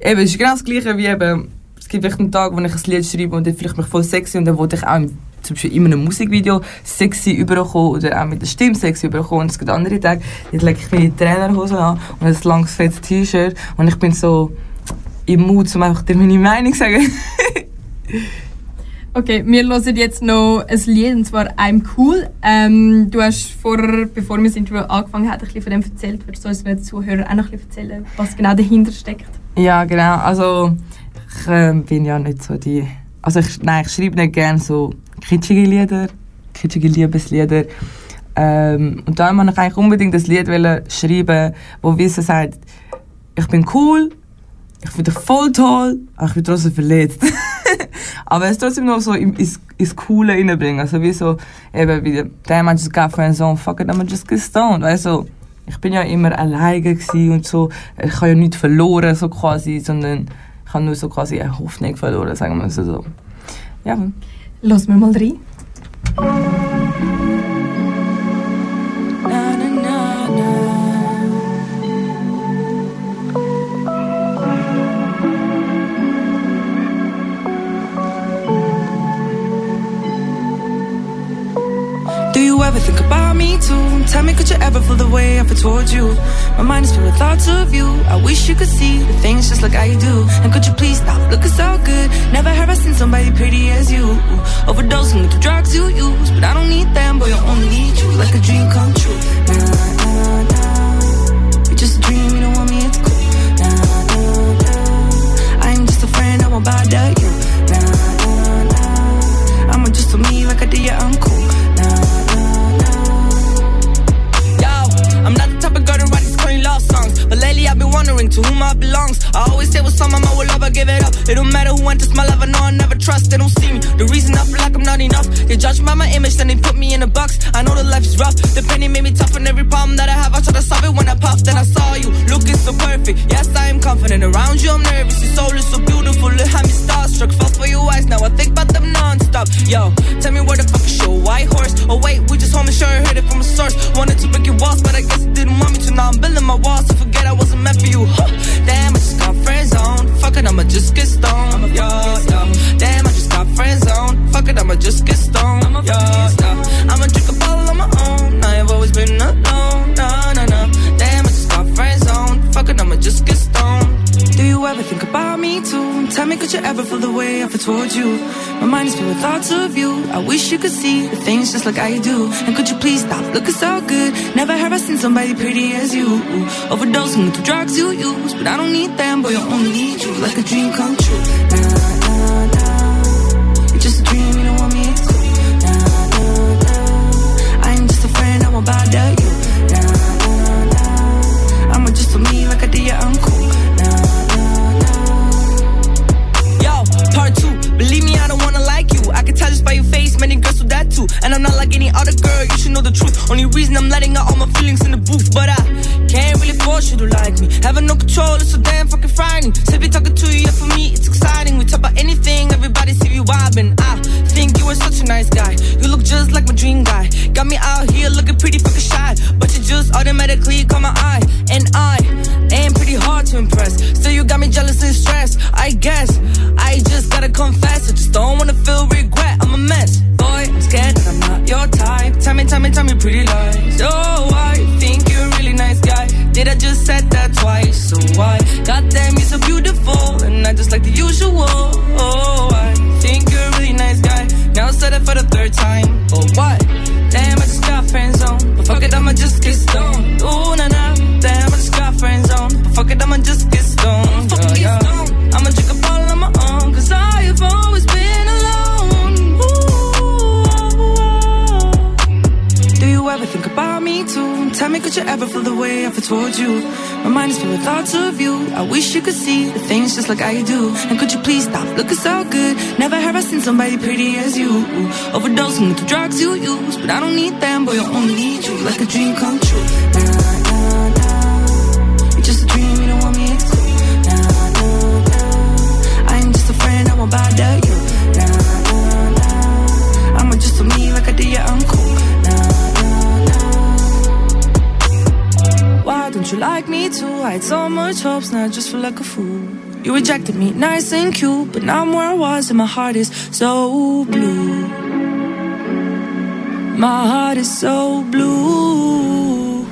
eben, es ist genau das Gleiche wie eben, es gibt vielleicht einen Tag, wo ich ein Lied schreibe und dann fühle ich mich voll sexy und dann wollte ich auch im, zum Beispiel in einem Musikvideo sexy überkommen oder auch mit der Stimme sexy überkommen und es gibt andere Tage, jetzt lege ich meine Trainerhose an und ein langes, fettes T-Shirt und ich bin so im Mut, um einfach dir meine Meinung zu sagen. *laughs* Okay, wir hören jetzt noch ein Lied, und zwar «I'm Cool». Ähm, du hast vorher, bevor wir das Interview angefangen haben, ein bisschen von dem erzählt. Würdest du uns den Zuhörern auch noch ein bisschen erzählen, was genau dahinter steckt? Ja, genau. Also, ich ähm, bin ja nicht so die. Also, ich, nein, ich schreibe nicht gerne so kitschige Lieder, kitschige Liebeslieder. Ähm, und da wollte ich eigentlich unbedingt ein Lied schreiben, wo Wissen sagt, ich bin cool, ich finde dich voll toll, aber ich bin trotzdem verletzt. *laughs* aber es trotzdem noch so ins, ins Coole reinbringen. Also, wie so, eben, wie, damn, I just got friends on, fuck it, I'm just get stoned. Weißt du, ich bin ja immer alleine und so. Ich habe ja nichts verloren, so quasi, sondern ich habe nur so quasi eine Hoffnung verloren, sagen wir so. Ja, Lass wir mal rein. Ever think about me too? Tell me, could you ever feel the way I feel towards you? My mind is filled with thoughts of you. I wish you could see the things just like I do. And could you please stop looking so good? Never have I seen somebody pretty as you. Overdosing with the drugs you use, but I don't need them, boy. I only need you, like a dream come true. Nah, nah, nah. You're just a dream, you don't want me, it's cool. Nah, nah, nah. I'm just a friend, I won't bother you. Nah, nah, nah. I'ma just to me, like I did, yeah, I'm wondering to whom I belongs. I always say with someone I will love, I give it up. It don't matter who enters my life, I know I never trust. They don't see me. The reason I feel like I'm not enough. They judge me by my image, then they put me in a box. I know the life is rough. The pain made me tough and every problem that I have, I try to solve it when I puff. Then I saw you looking so perfect. Yes, I am confident. Around you, I'm nervous. Your soul is so beautiful. Look how me starstruck. Fell for your eyes. Now I think about them non-stop. Yo, tell me where the fuck is your white horse? Oh wait, we just home and sure heard it from a source. Wanted to break your walls, but I guess it didn't want me to. Now I'm building my walls to forget I wasn't meant for you. Huh. Damn, I just got friend zone. Fuck it, I'ma just get stoned. Yo, yo. Damn, I just got friend zone. Fuck it, I'ma just get stoned. Yo, yo. I'ma drink a could you ever feel the way I feel towards you? My mind is filled with thoughts of you. I wish you could see the things just like I do. And could you please stop looking so good? Never have I seen somebody pretty as you. Overdosing with the drugs you use, but I don't need them, boy. I only need you, like a dream come true. And I'm not like any other girl, you should know the truth. Only reason I'm letting out all my feelings in the booth, but I can't really force you to like me. Having no control is so damn fucking frightening. Simply talking to you, yeah, for me, it's exciting. We talk about anything, everybody see you vibing. I think you are such a nice guy. You look just like my dream guy. Got me out here looking pretty fucking shy, but you just automatically caught my eye. And I am pretty hard to impress. Still, you got me jealous and stressed. I guess I just gotta confess. I just don't wanna feel regret. I'm a mess. Boy, I'm scared that I'm not your type. Tell me, tell me, tell me pretty lies. Oh, I think you're a really nice guy. Did I just said that twice? So why? Goddamn, you're so beautiful, and I just like the usual. Oh, I think you're a really nice guy. Now I said it for the third time. Oh, what? Damn, I just got friend zone. But fuck it, I'ma just get stoned. Ooh, nah, nah. Damn, I just got friend zone. But fuck it, I'ma just get stoned. Yeah, yeah. About me too? Tell me, could you ever feel the way I feel towards you? My mind is filled with thoughts of you. I wish you could see the things just like I do. And could you please stop looking so good? Never have I seen somebody pretty as you. Overdosing with the drugs you use, but I don't need them, boy. I only need you, like a dream come true. Nah, nah, nah. You're just a dream, you don't want me. Nah, nah, nah. I'm just a friend, I. don't you like me too? I had so much hopes, now I just feel like a fool. You rejected me, nice and cute, but now I'm where I was, and my heart is so blue. My heart is so blue.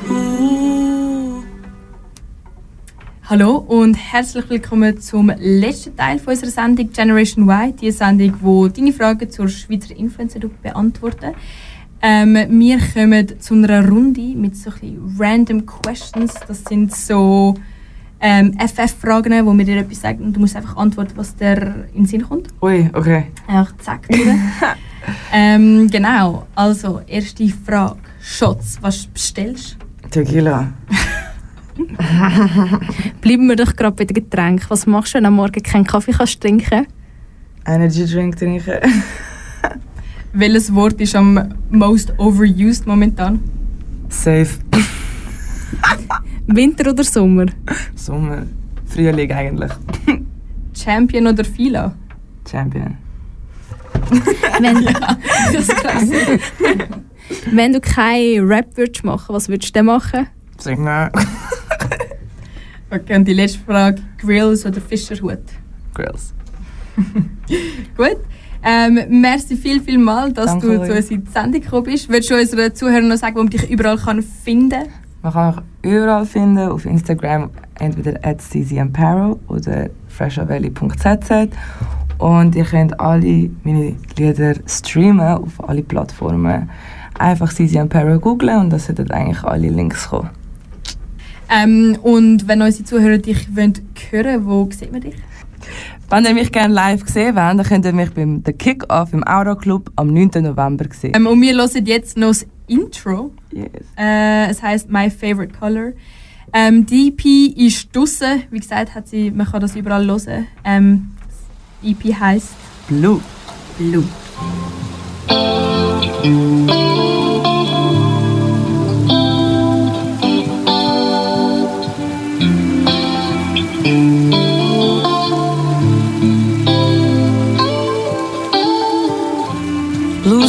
Hallo und herzlich willkommen zum letzten Teil von unserer Sendung Generation Y. Die Sendung, wo deine Fragen zur Schweizer Influencer beantworten. Ähm, wir kommen zu einer Runde mit so ein random questions. Das sind so ähm, FF-Fragen, wo wir dir etwas sagen und du musst einfach antworten, was dir in den Sinn kommt. Ui, okay. Einfach zack, *laughs* ähm, genau, also erste Frage. Shots, was bestellst du? Tequila. *laughs* Bleiben wir doch gerade bei den Getränken. Was machst du, wenn du am Morgen keinen Kaffee kannst trinken Energy Drink trinken. *laughs* Welches Wort ist am most overused momentan? Safe. Winter oder Sommer? Sommer. Frühling eigentlich. Champion oder Fila? Champion. Wenn, *laughs* wenn du *laughs* keinen Rap würdest machen, was würdest du dann machen? Singen. *laughs* Okay, und die letzte Frage: Grills oder Fischerhut? Grills. Gut. Ähm, merci viel, viel mal, dass Danke du euch. zu uns in die Sendung gekommen bist. Würdest du unseren Zuhörern noch sagen, wo man dich überall kann finden kann? Man kann mich überall finden, auf Instagram entweder at ccmparo oder freshavalley.zz und ihr könnt alle meine Lieder streamen auf alle Plattformen. Einfach ccmparo googlen und da sollten eigentlich alle Links kommen. Ähm, und wenn unsere Zuhörer dich wollen hören wo sieht man dich? Wenn ihr mich gerne live gesehen wollt, dann könnt ihr mich beim The Kick-Off im Auro Club am 9. November sehen. Ähm, und wir hören jetzt noch das Intro. Yes. Äh, es heißt My Favorite Color. Ähm, die EP ist draussen. Wie gesagt, hat sie, man kann das überall hören. Ähm, das EP heißt Blue. Blue. Blue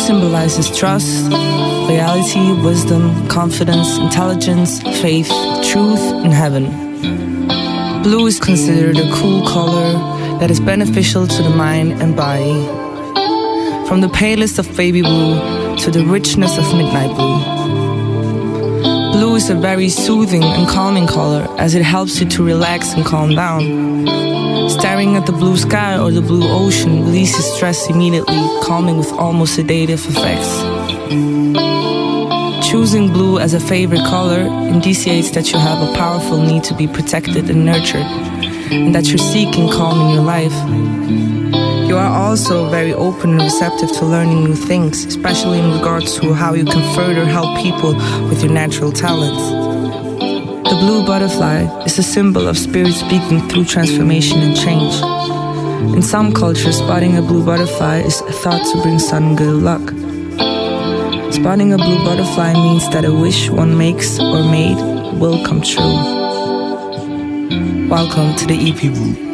symbolizes trust, loyalty, wisdom, confidence, intelligence, faith, truth, and heaven. Blue is considered a cool color that is beneficial to the mind and body. From the palest of baby blue to the richness of midnight blue. Blue is a very soothing and calming color as it helps you to relax and calm down. Staring at the blue sky or the blue ocean releases stress immediately, calming with almost sedative effects. Choosing blue as a favorite color indicates that you have a powerful need to be protected and nurtured, and that you're seeking calm in your life. You are also very open and receptive to learning new things, especially in regards to how you can further help people with your natural talents. The blue butterfly is a symbol of spirit speaking through transformation and change. In some cultures, spotting a blue butterfly is thought to bring sudden good luck. Spotting a blue butterfly means that a wish one makes or made will come true. Welcome to the EP Blue.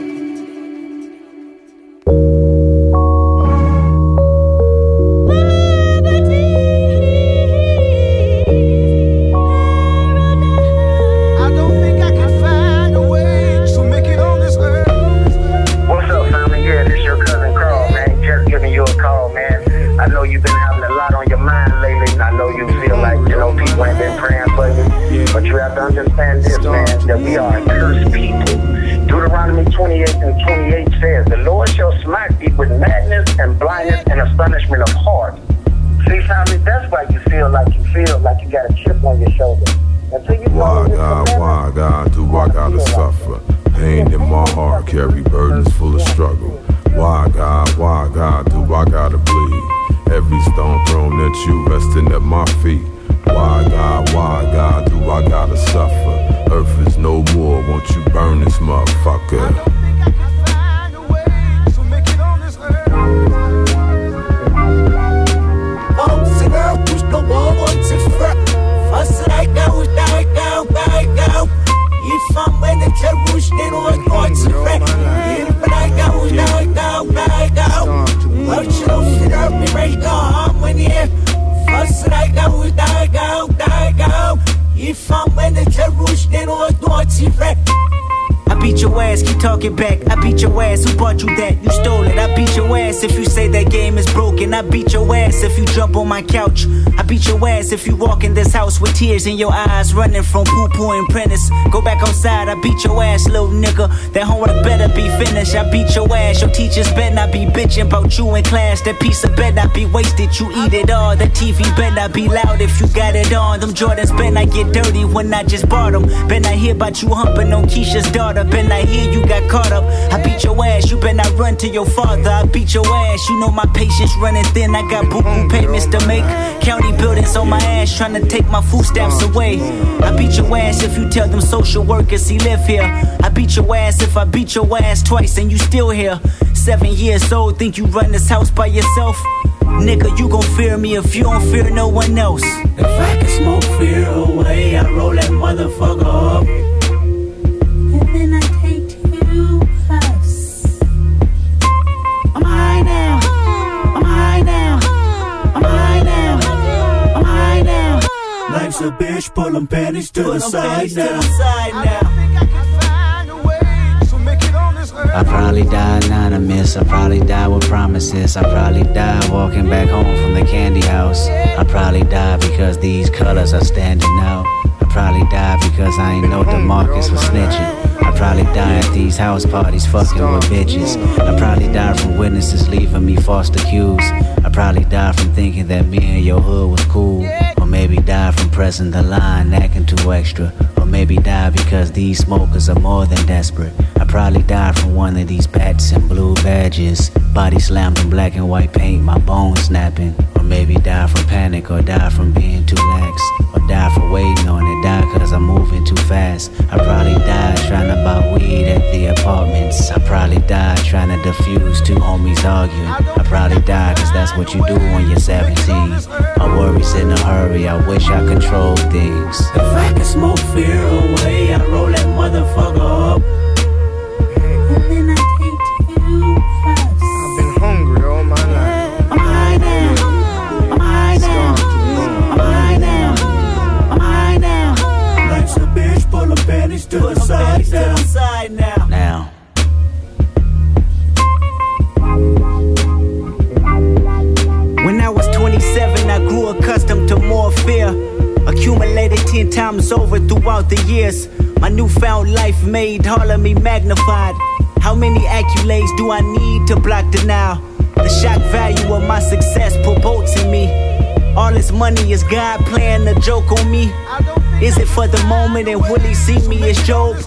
If you walk in this house with tears in your eyes, running from poo poo and prentice. Go back outside, I beat your ass, little nigga. That homework better be finished. I beat your ass, your teachers better not be bitching about you in class. That piece of better not be wasted, you eat it all. The TV better not be loud if you got it on. Them Jordans better not get dirty when I just bought them. Better not hear about you humping on Keisha's daughter. Better not hear you got caught up. I beat your ass, you better not run to your father. I beat your ass, you know my patience running thin. I got boo boo payments to make. County buildings on my ass, trying to take my food stamps uh. away. I beat your ass if you tell them social workers he live here. I beat your ass if I beat your ass twice and you still here. Seven years old, think you run this house by yourself? Nigga, you gon' fear me if you don't fear no one else. If I can smoke fear away, I roll that motherfucker up. A bitch, pull them panties to the side now. I probably die anonymous. I probably die with promises. I probably die walking back home from the candy house. I probably die because these colors are standing out. I probably die because I ain't know the DeMarcus was snitching. I probably die at these house parties fucking with bitches. I probably die from witnesses leaving me foster cues. I probably die from thinking that me and your hood was cool. Or maybe die from pressing the line, acting too extra. Or maybe die because these smokers are more than desperate. I probably die from one of these bats and blue badges. Body slammed in black and white paint, my bones snapping. Maybe die from panic, or die from being too lax. Or die for waiting on it, die cause I'm moving too fast. I probably died trying to buy weed at the apartments. I probably died trying to defuse two homies arguing. I probably died cause that's what you do when you're 17. My worries in a hurry, I wish I controlled things. If I can smoke fear away, I roll that motherfucker up. 10 times over throughout the years. My newfound life made all of me magnified. How many accolades do I need to block denial? The shock value of my success promotes in me. All this money is God playing a joke on me. Is it for the moment and will he see me as Job?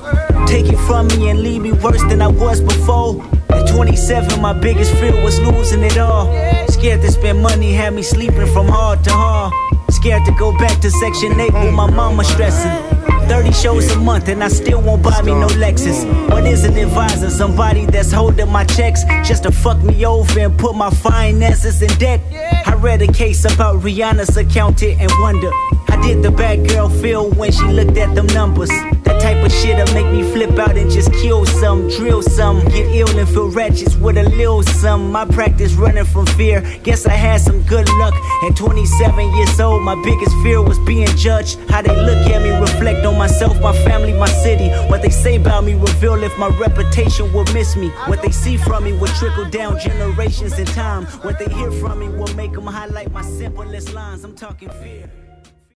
Take it from me and leave me worse than I was before. At 27, my biggest fear was losing it all. Scared to spend money, had me sleeping from hard to hard. Scared to go back to Section 8 with my mama stressing. 30 shows a month and I still won't buy me no Lexus. What is an advisor? Somebody that's holding my checks just to fuck me over and put my finances in debt. I read a case about Rihanna's accountant and wonder how did the bad girl feel when she looked at them numbers? That type of shit'll make me flip out and just kill some, drill some, get ill and feel wretched with a little some. My practice running from fear. Guess I had some good luck. At 27 years old, my biggest fear was being judged. How they look at me, reflect on myself, my family, my city. What they say about me reveal if my reputation will miss me. What they see from me will trickle down generations in time. What they hear from me will make them highlight my simplest lines. I'm talking fear.